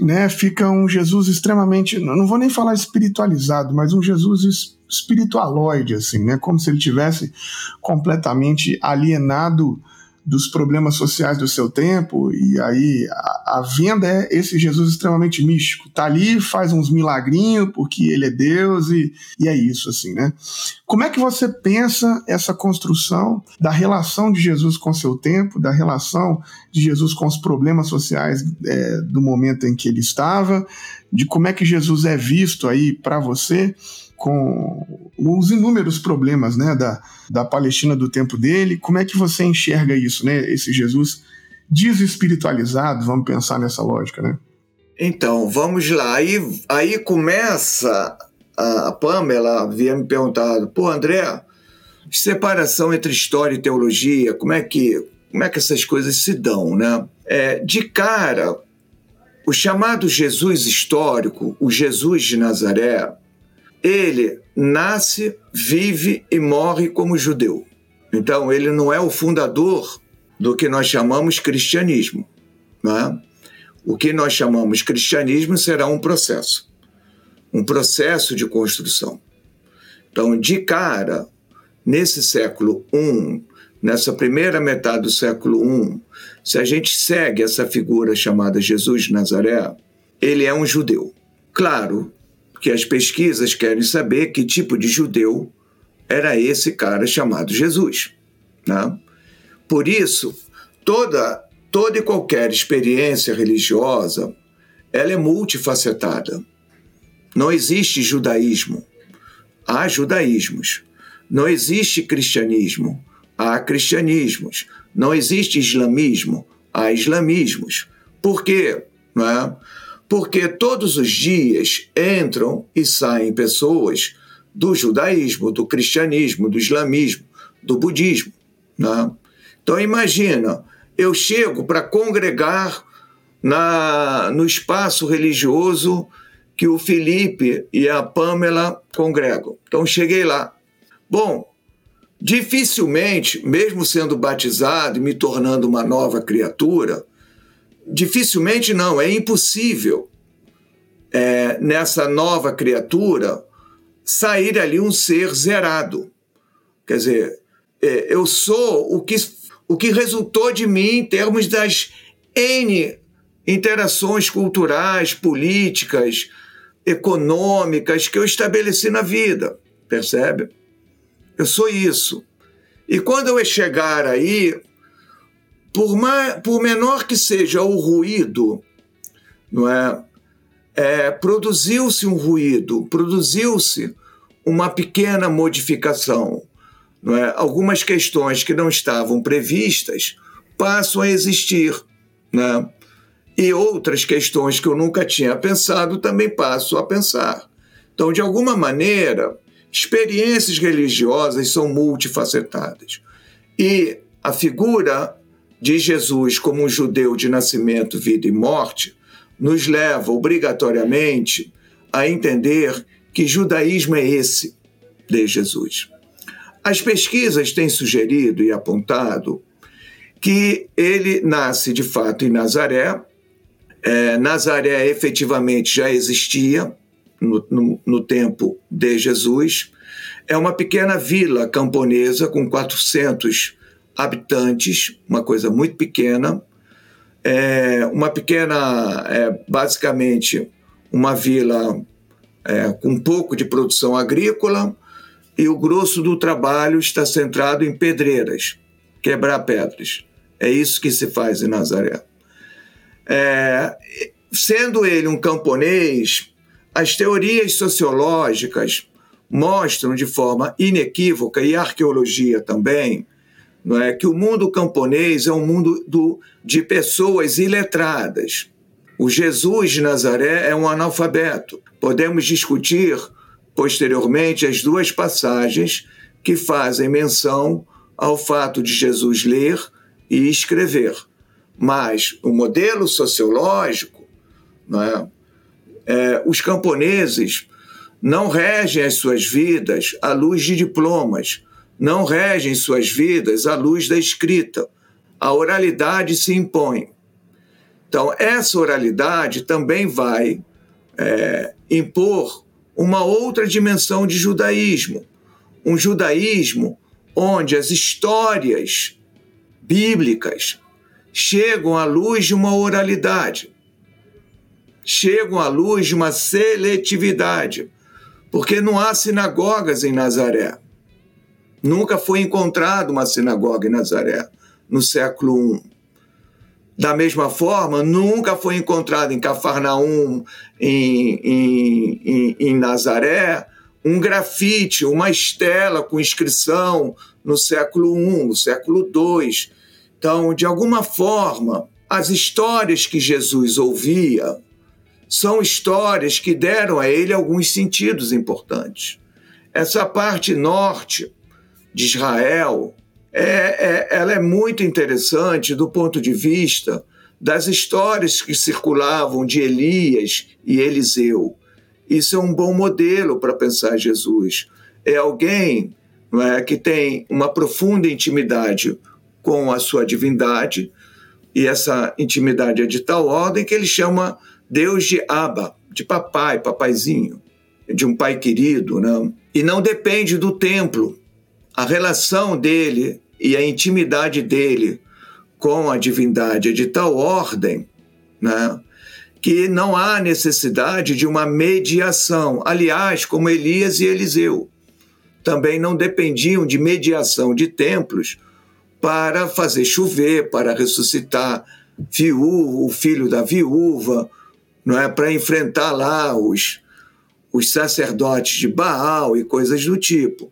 né, fica um Jesus extremamente, não vou nem falar espiritualizado, mas um Jesus espiritualoide, assim, né, como se ele tivesse completamente alienado dos problemas sociais do seu tempo, e aí a, a, venda é esse Jesus extremamente místico. Tá ali, faz uns milagrinhos, porque ele é Deus, e, e é isso, assim, né? Como é que você pensa essa construção da relação de Jesus com seu tempo, da relação de Jesus com os problemas sociais é, do momento em que ele estava, de como é que Jesus é visto aí para você? Com os inúmeros problemas né, da, da Palestina do tempo dele. Como é que você enxerga isso, né? Esse Jesus desespiritualizado, vamos pensar nessa lógica, né? Então, vamos lá. Aí, aí começa a, Pamela havia me perguntado, pô, André, separação entre história e teologia, como é que, como é que essas coisas se dão, né? É, de cara, o chamado Jesus histórico, o Jesus de Nazaré, ele nasce, vive e morre como judeu. Então, ele não é o fundador do que nós chamamos cristianismo. Né? O que nós chamamos cristianismo será um processo um processo de construção. Então, de cara, nesse século I, nessa primeira metade do século I, se a gente segue essa figura chamada Jesus de Nazaré, ele é um judeu. Claro que as pesquisas querem saber que tipo de judeu era esse cara chamado Jesus. Né? Por isso, toda, toda e qualquer experiência religiosa ela é multifacetada. Não existe judaísmo, há judaísmos. Não existe cristianismo, há cristianismos. Não existe islamismo, há islamismos. Por quê? Não é? Porque todos os dias entram e saem pessoas do judaísmo, do cristianismo, do islamismo, do budismo. Né? Então imagina, eu chego para congregar na, no espaço religioso que o Felipe e a Pamela congregam. Então cheguei lá. Bom, dificilmente, mesmo sendo batizado e me tornando uma nova criatura, Dificilmente não, é impossível é, nessa nova criatura sair ali um ser zerado. Quer dizer, é, eu sou o que, o que resultou de mim em termos das N interações culturais, políticas, econômicas que eu estabeleci na vida, percebe? Eu sou isso. E quando eu chegar aí, por, mais, por menor que seja o ruído, não é? é produziu-se um ruído, produziu-se uma pequena modificação. Não é? Algumas questões que não estavam previstas passam a existir. Né? E outras questões que eu nunca tinha pensado também passo a pensar. Então, de alguma maneira, experiências religiosas são multifacetadas. E a figura de Jesus como um judeu de nascimento, vida e morte, nos leva obrigatoriamente a entender que judaísmo é esse de Jesus. As pesquisas têm sugerido e apontado que ele nasce de fato em Nazaré. É, Nazaré efetivamente já existia no, no, no tempo de Jesus. É uma pequena vila camponesa com 400 habitantes, uma coisa muito pequena, é uma pequena, é, basicamente, uma vila é, com pouco de produção agrícola e o grosso do trabalho está centrado em pedreiras, quebrar pedras. É isso que se faz em Nazaré. É, sendo ele um camponês, as teorias sociológicas mostram de forma inequívoca, e a arqueologia também, não é que o mundo camponês é um mundo do, de pessoas iletradas. O Jesus de Nazaré é um analfabeto. Podemos discutir posteriormente as duas passagens que fazem menção ao fato de Jesus ler e escrever. Mas o modelo sociológico, não é? É, os camponeses não regem as suas vidas à luz de diplomas, não regem suas vidas à luz da escrita. A oralidade se impõe. Então, essa oralidade também vai é, impor uma outra dimensão de judaísmo. Um judaísmo onde as histórias bíblicas chegam à luz de uma oralidade, chegam à luz de uma seletividade, porque não há sinagogas em Nazaré. Nunca foi encontrada uma sinagoga em Nazaré no século I. Da mesma forma, nunca foi encontrado em Cafarnaum, em, em, em, em Nazaré, um grafite, uma estela com inscrição no século I, no século II. Então, de alguma forma, as histórias que Jesus ouvia são histórias que deram a ele alguns sentidos importantes. Essa parte norte de Israel, é, é, ela é muito interessante do ponto de vista das histórias que circulavam de Elias e Eliseu. Isso é um bom modelo para pensar Jesus. É alguém é, que tem uma profunda intimidade com a sua divindade, e essa intimidade é de tal ordem que ele chama Deus de Abba, de papai, papaizinho, de um pai querido, né? e não depende do templo. A relação dele e a intimidade dele com a divindade é de tal ordem né, que não há necessidade de uma mediação. Aliás, como Elias e Eliseu também não dependiam de mediação de templos para fazer chover, para ressuscitar viúvo, o filho da viúva, não é para enfrentar lá os, os sacerdotes de Baal e coisas do tipo.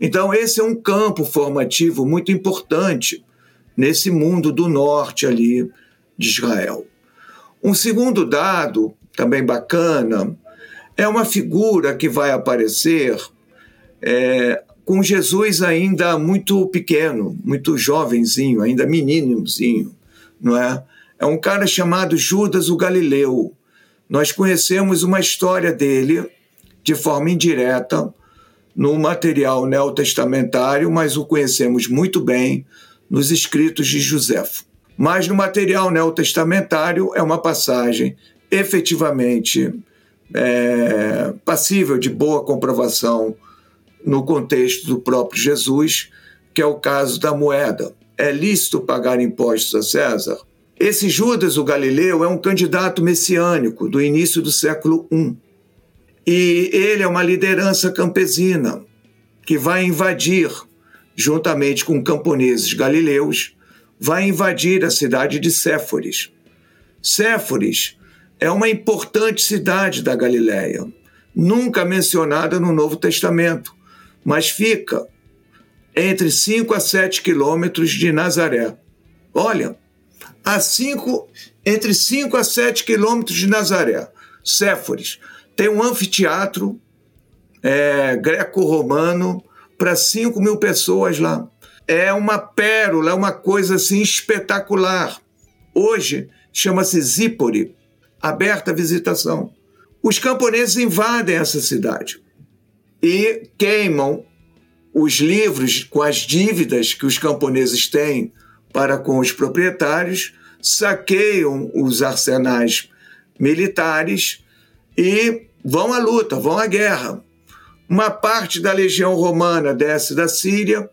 Então, esse é um campo formativo muito importante nesse mundo do norte ali de Israel. Um segundo dado, também bacana, é uma figura que vai aparecer é, com Jesus ainda muito pequeno, muito jovenzinho, ainda meninozinho, não é? É um cara chamado Judas o Galileu. Nós conhecemos uma história dele de forma indireta no material neotestamentário, mas o conhecemos muito bem nos escritos de Joséfo. Mas no material neotestamentário é uma passagem efetivamente é, passível de boa comprovação no contexto do próprio Jesus, que é o caso da moeda. É lícito pagar impostos a César? Esse Judas, o Galileu, é um candidato messiânico do início do século I. E ele é uma liderança campesina que vai invadir, juntamente com camponeses galileus, vai invadir a cidade de Séforis. Séforis é uma importante cidade da Galiléia, nunca mencionada no Novo Testamento, mas fica entre 5 a 7 quilômetros de Nazaré. Olha, a cinco, entre 5 a 7 quilômetros de Nazaré, Séforis tem um anfiteatro é, greco-romano para 5 mil pessoas lá. É uma pérola, é uma coisa assim espetacular. Hoje chama-se Zípori, aberta à visitação. Os camponeses invadem essa cidade e queimam os livros com as dívidas que os camponeses têm para com os proprietários, saqueiam os arsenais militares e vão à luta, vão à guerra. Uma parte da legião romana desce da Síria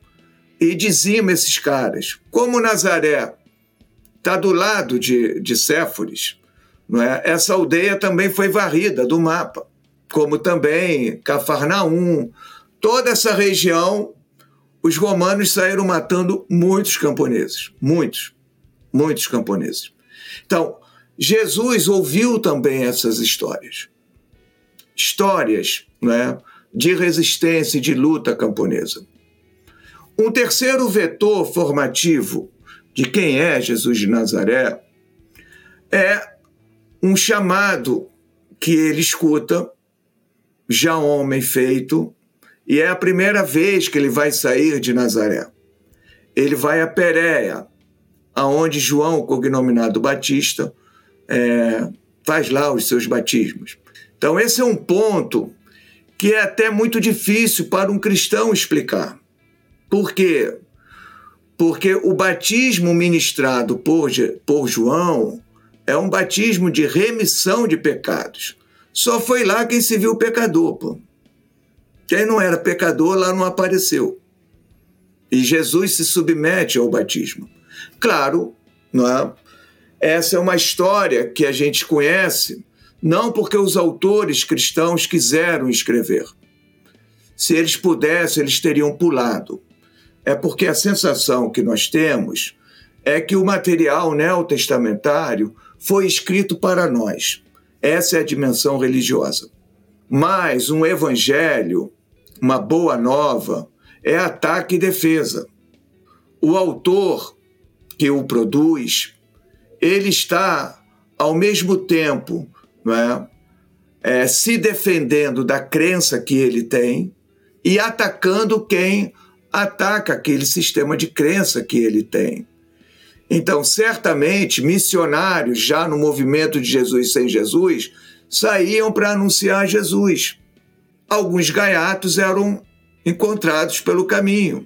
e dizima esses caras. Como Nazaré está do lado de, de Séforis, não é? essa aldeia também foi varrida do mapa, como também Cafarnaum. Toda essa região, os romanos saíram matando muitos camponeses, muitos, muitos camponeses. Então, Jesus ouviu também essas histórias histórias né, de resistência e de luta camponesa. Um terceiro vetor formativo de quem é Jesus de Nazaré é um chamado que ele escuta, já homem feito, e é a primeira vez que ele vai sair de Nazaré. Ele vai a Pérea, aonde João, cognominado Batista, é, faz lá os seus batismos. Então, esse é um ponto que é até muito difícil para um cristão explicar. Por quê? Porque o batismo ministrado por, por João é um batismo de remissão de pecados. Só foi lá quem se viu pecador, pô. Quem não era pecador lá não apareceu. E Jesus se submete ao batismo. Claro, não é? essa é uma história que a gente conhece, não porque os autores cristãos quiseram escrever. Se eles pudessem, eles teriam pulado. É porque a sensação que nós temos é que o material neotestamentário foi escrito para nós. Essa é a dimensão religiosa. Mas um evangelho, uma boa nova, é ataque e defesa. O autor que o produz, ele está, ao mesmo tempo, não é, é, se defendendo da crença que ele tem e atacando quem ataca aquele sistema de crença que ele tem. Então, certamente, missionários já no movimento de Jesus sem Jesus saíam para anunciar Jesus. Alguns gaiatos eram encontrados pelo caminho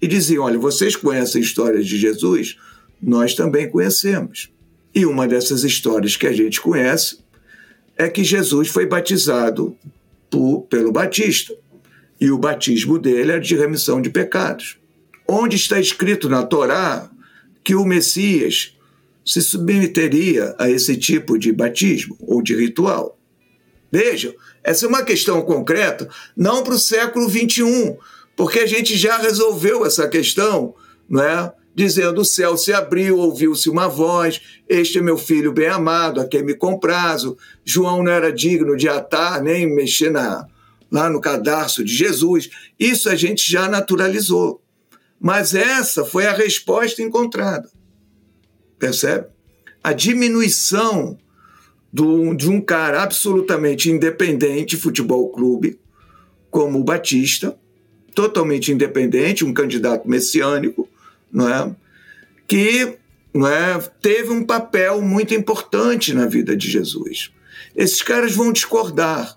e diziam: Olha, vocês conhecem a história de Jesus? Nós também conhecemos. E uma dessas histórias que a gente conhece é que Jesus foi batizado por, pelo Batista. E o batismo dele era de remissão de pecados. Onde está escrito na Torá que o Messias se submeteria a esse tipo de batismo ou de ritual? Vejam, essa é uma questão concreta, não para o século XXI, porque a gente já resolveu essa questão, não é? Dizendo: O céu se abriu, ouviu-se uma voz: Este é meu filho bem amado, a quem me comprazo. João não era digno de atar nem mexer na, lá no cadarço de Jesus. Isso a gente já naturalizou. Mas essa foi a resposta encontrada. Percebe? A diminuição do, de um cara absolutamente independente, futebol clube, como o Batista, totalmente independente, um candidato messiânico, não é? que não é, teve um papel muito importante na vida de Jesus. Esses caras vão discordar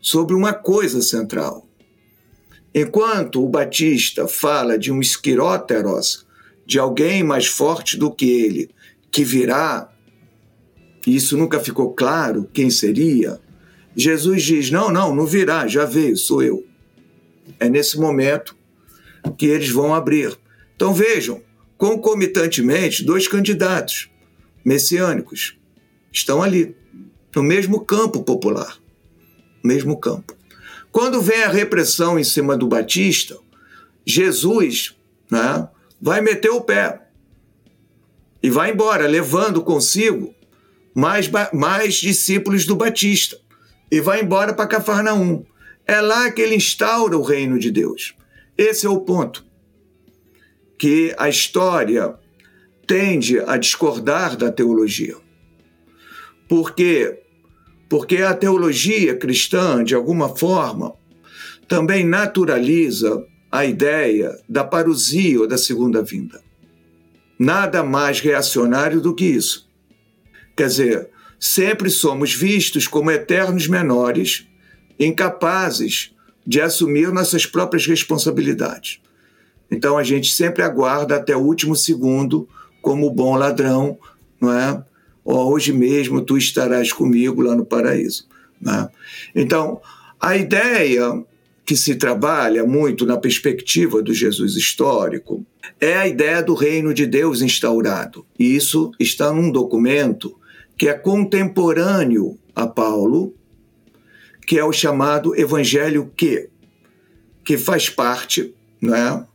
sobre uma coisa central. Enquanto o Batista fala de um esquiróteros, de alguém mais forte do que ele, que virá, e isso nunca ficou claro quem seria, Jesus diz: não, não, não virá, já veio, sou eu. É nesse momento que eles vão abrir. Então vejam, concomitantemente, dois candidatos messiânicos estão ali, no mesmo campo popular. Mesmo campo. Quando vem a repressão em cima do Batista, Jesus né, vai meter o pé e vai embora, levando consigo mais, mais discípulos do Batista. E vai embora para Cafarnaum. É lá que ele instaura o reino de Deus. Esse é o ponto que a história tende a discordar da teologia. Por quê? Porque a teologia cristã, de alguma forma, também naturaliza a ideia da parousia ou da segunda vinda. Nada mais reacionário do que isso. Quer dizer, sempre somos vistos como eternos menores, incapazes de assumir nossas próprias responsabilidades. Então a gente sempre aguarda até o último segundo, como bom ladrão, não é? Hoje mesmo tu estarás comigo lá no paraíso. Né? Então, a ideia que se trabalha muito na perspectiva do Jesus histórico é a ideia do reino de Deus instaurado. E isso está num documento que é contemporâneo a Paulo, que é o chamado Evangelho que, que faz parte não é,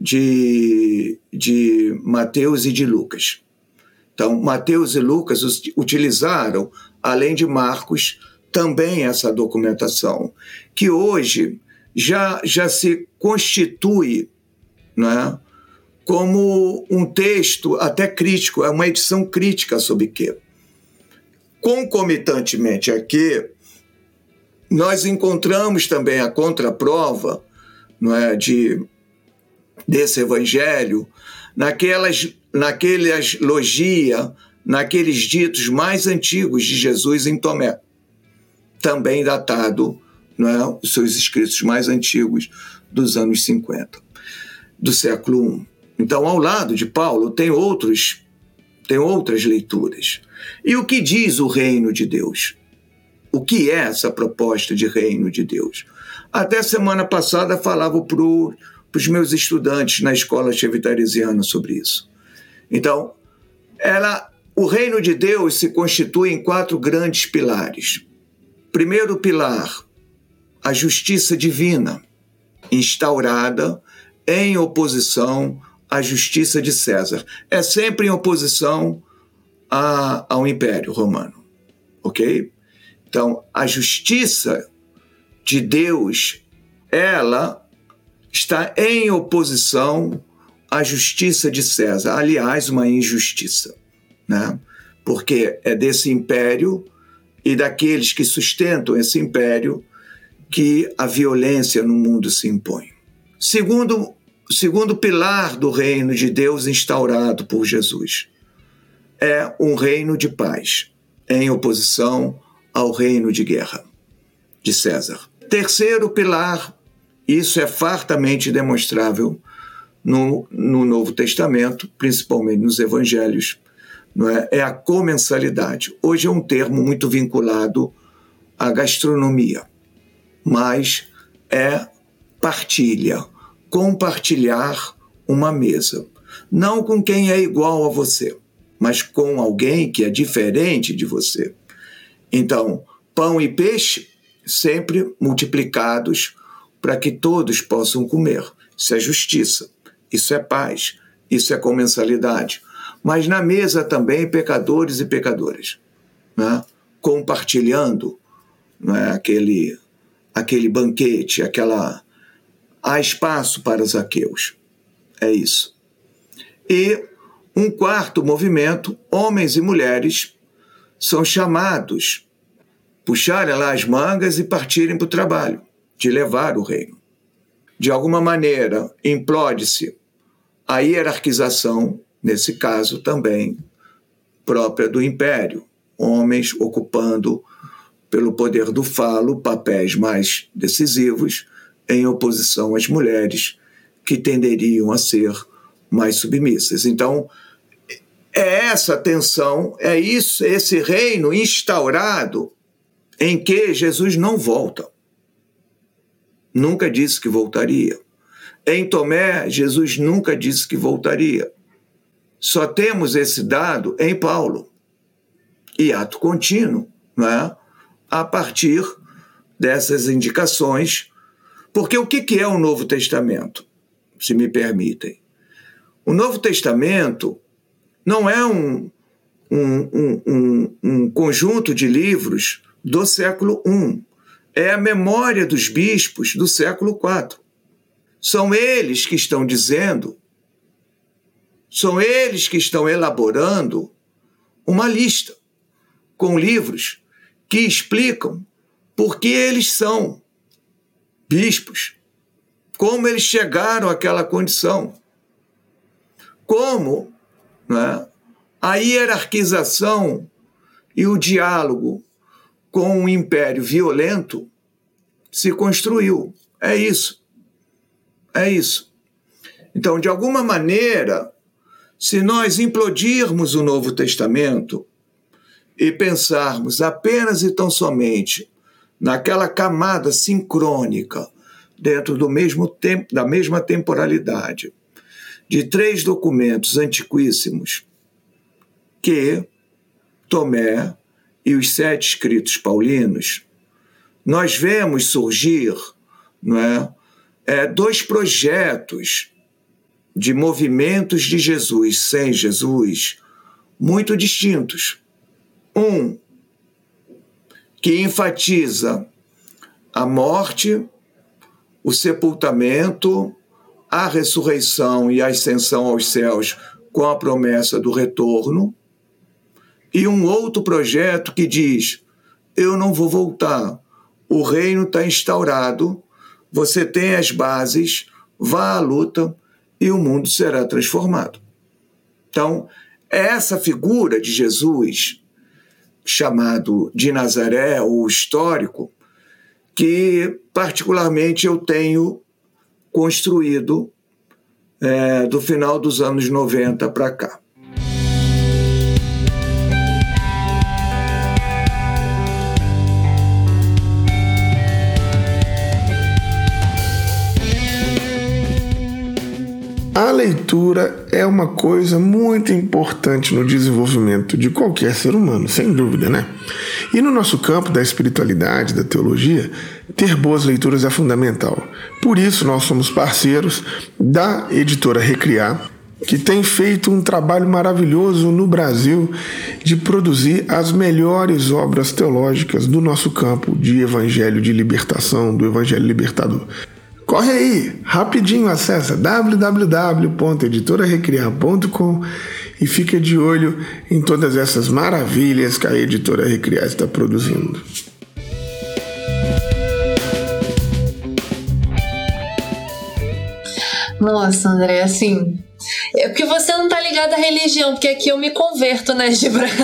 de, de Mateus e de Lucas. Então, Mateus e Lucas utilizaram, além de Marcos, também essa documentação, que hoje já, já se constitui né, como um texto até crítico, é uma edição crítica sobre quê? Concomitantemente aqui, nós encontramos também a contraprova não é, de desse evangelho naquelas, naquelas logia, naqueles ditos mais antigos de Jesus em Tomé, também datado, não é, os seus escritos mais antigos dos anos 50, do século I. Então, ao lado de Paulo, tem outros tem outras leituras. E o que diz o reino de Deus? O que é essa proposta de reino de Deus? Até semana passada falava para os meus estudantes na escola chevitaresiana sobre isso. Então, ela, o reino de Deus se constitui em quatro grandes pilares. Primeiro pilar, a justiça divina, instaurada em oposição à justiça de César. É sempre em oposição a, ao Império Romano, ok? Então, a justiça de Deus, ela está em oposição à justiça de César. Aliás, uma injustiça, né? Porque é desse império e daqueles que sustentam esse império que a violência no mundo se impõe. Segundo, segundo pilar do reino de Deus instaurado por Jesus é um reino de paz, em oposição ao reino de guerra de César. Terceiro pilar, isso é fartamente demonstrável no, no Novo Testamento, principalmente nos Evangelhos, não é? é a comensalidade. Hoje é um termo muito vinculado à gastronomia, mas é partilha, compartilhar uma mesa. Não com quem é igual a você, mas com alguém que é diferente de você. Então, pão e peixe sempre multiplicados para que todos possam comer. Isso é justiça, isso é paz, isso é comensalidade. Mas na mesa também pecadores e pecadoras, né? compartilhando né? aquele, aquele banquete, aquela. Há espaço para os aqueus. É isso. E um quarto movimento, homens e mulheres são chamados puxarem lá as mangas e partirem para o trabalho, de levar o reino. De alguma maneira, implode-se a hierarquização, nesse caso também própria do império, homens ocupando, pelo poder do falo, papéis mais decisivos, em oposição às mulheres, que tenderiam a ser mais submissas. Então, é essa tensão, é isso, esse reino instaurado em que Jesus não volta. Nunca disse que voltaria. Em Tomé, Jesus nunca disse que voltaria. Só temos esse dado em Paulo. E ato contínuo, não é? a partir dessas indicações. Porque o que é o Novo Testamento, se me permitem? O Novo Testamento não é um, um, um, um, conjunto de livros do século I. É a memória dos bispos do século IV. São eles que estão dizendo, são eles que estão elaborando uma lista com livros que explicam por que eles são bispos, como eles chegaram àquela condição, como né, a hierarquização e o diálogo com um império violento se construiu. É isso. É isso. Então, de alguma maneira, se nós implodirmos o Novo Testamento e pensarmos apenas e tão somente naquela camada sincrônica dentro do mesmo tempo, da mesma temporalidade de três documentos antiquíssimos que Tomé e os sete escritos paulinos, nós vemos surgir não é, é, dois projetos de movimentos de Jesus sem Jesus muito distintos. Um que enfatiza a morte, o sepultamento, a ressurreição e a ascensão aos céus com a promessa do retorno e um outro projeto que diz: eu não vou voltar, o reino está instaurado, você tem as bases, vá à luta e o mundo será transformado. Então, é essa figura de Jesus, chamado de Nazaré, ou histórico, que particularmente eu tenho construído é, do final dos anos 90 para cá. A leitura é uma coisa muito importante no desenvolvimento de qualquer ser humano, sem dúvida, né? E no nosso campo da espiritualidade, da teologia, ter boas leituras é fundamental. Por isso, nós somos parceiros da editora Recriar, que tem feito um trabalho maravilhoso no Brasil de produzir as melhores obras teológicas do nosso campo de evangelho de libertação, do evangelho libertador. Corre aí, rapidinho acessa www.editorarecriar.com e fica de olho em todas essas maravilhas que a editora Recriar está produzindo. Nossa, André, assim. É porque você não tá ligado à religião, porque aqui eu me converto, né, Gibra?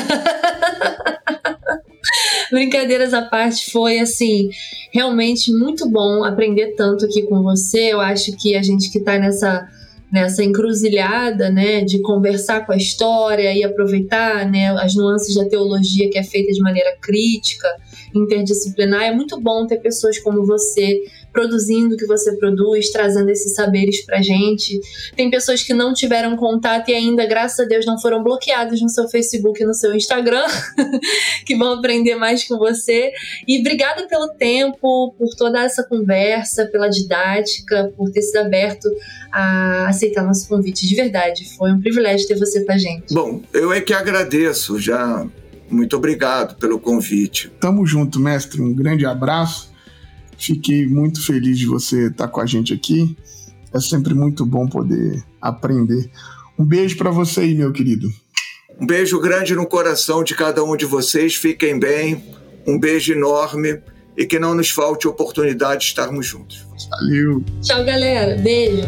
Brincadeiras à parte, foi assim, realmente muito bom aprender tanto aqui com você. Eu acho que a gente que está nessa nessa encruzilhada, né, de conversar com a história e aproveitar, né, as nuances da teologia que é feita de maneira crítica, interdisciplinar, é muito bom ter pessoas como você produzindo o que você produz, trazendo esses saberes pra gente. Tem pessoas que não tiveram contato e ainda, graças a Deus, não foram bloqueadas no seu Facebook e no seu Instagram, que vão aprender mais com você. E obrigada pelo tempo, por toda essa conversa, pela didática, por ter sido aberto a aceitar nosso convite. De verdade, foi um privilégio ter você com a gente. Bom, eu é que agradeço já. Muito obrigado pelo convite. Tamo junto, mestre. Um grande abraço Fiquei muito feliz de você estar com a gente aqui. É sempre muito bom poder aprender. Um beijo para você aí, meu querido. Um beijo grande no coração de cada um de vocês. Fiquem bem. Um beijo enorme e que não nos falte oportunidade de estarmos juntos. Valeu. Tchau, galera. Beijo.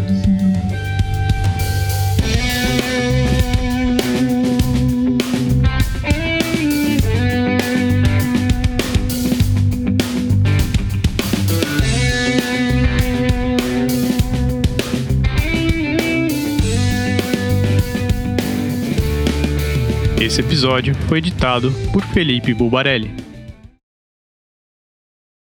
Episódio foi editado por Felipe Bulbarelli.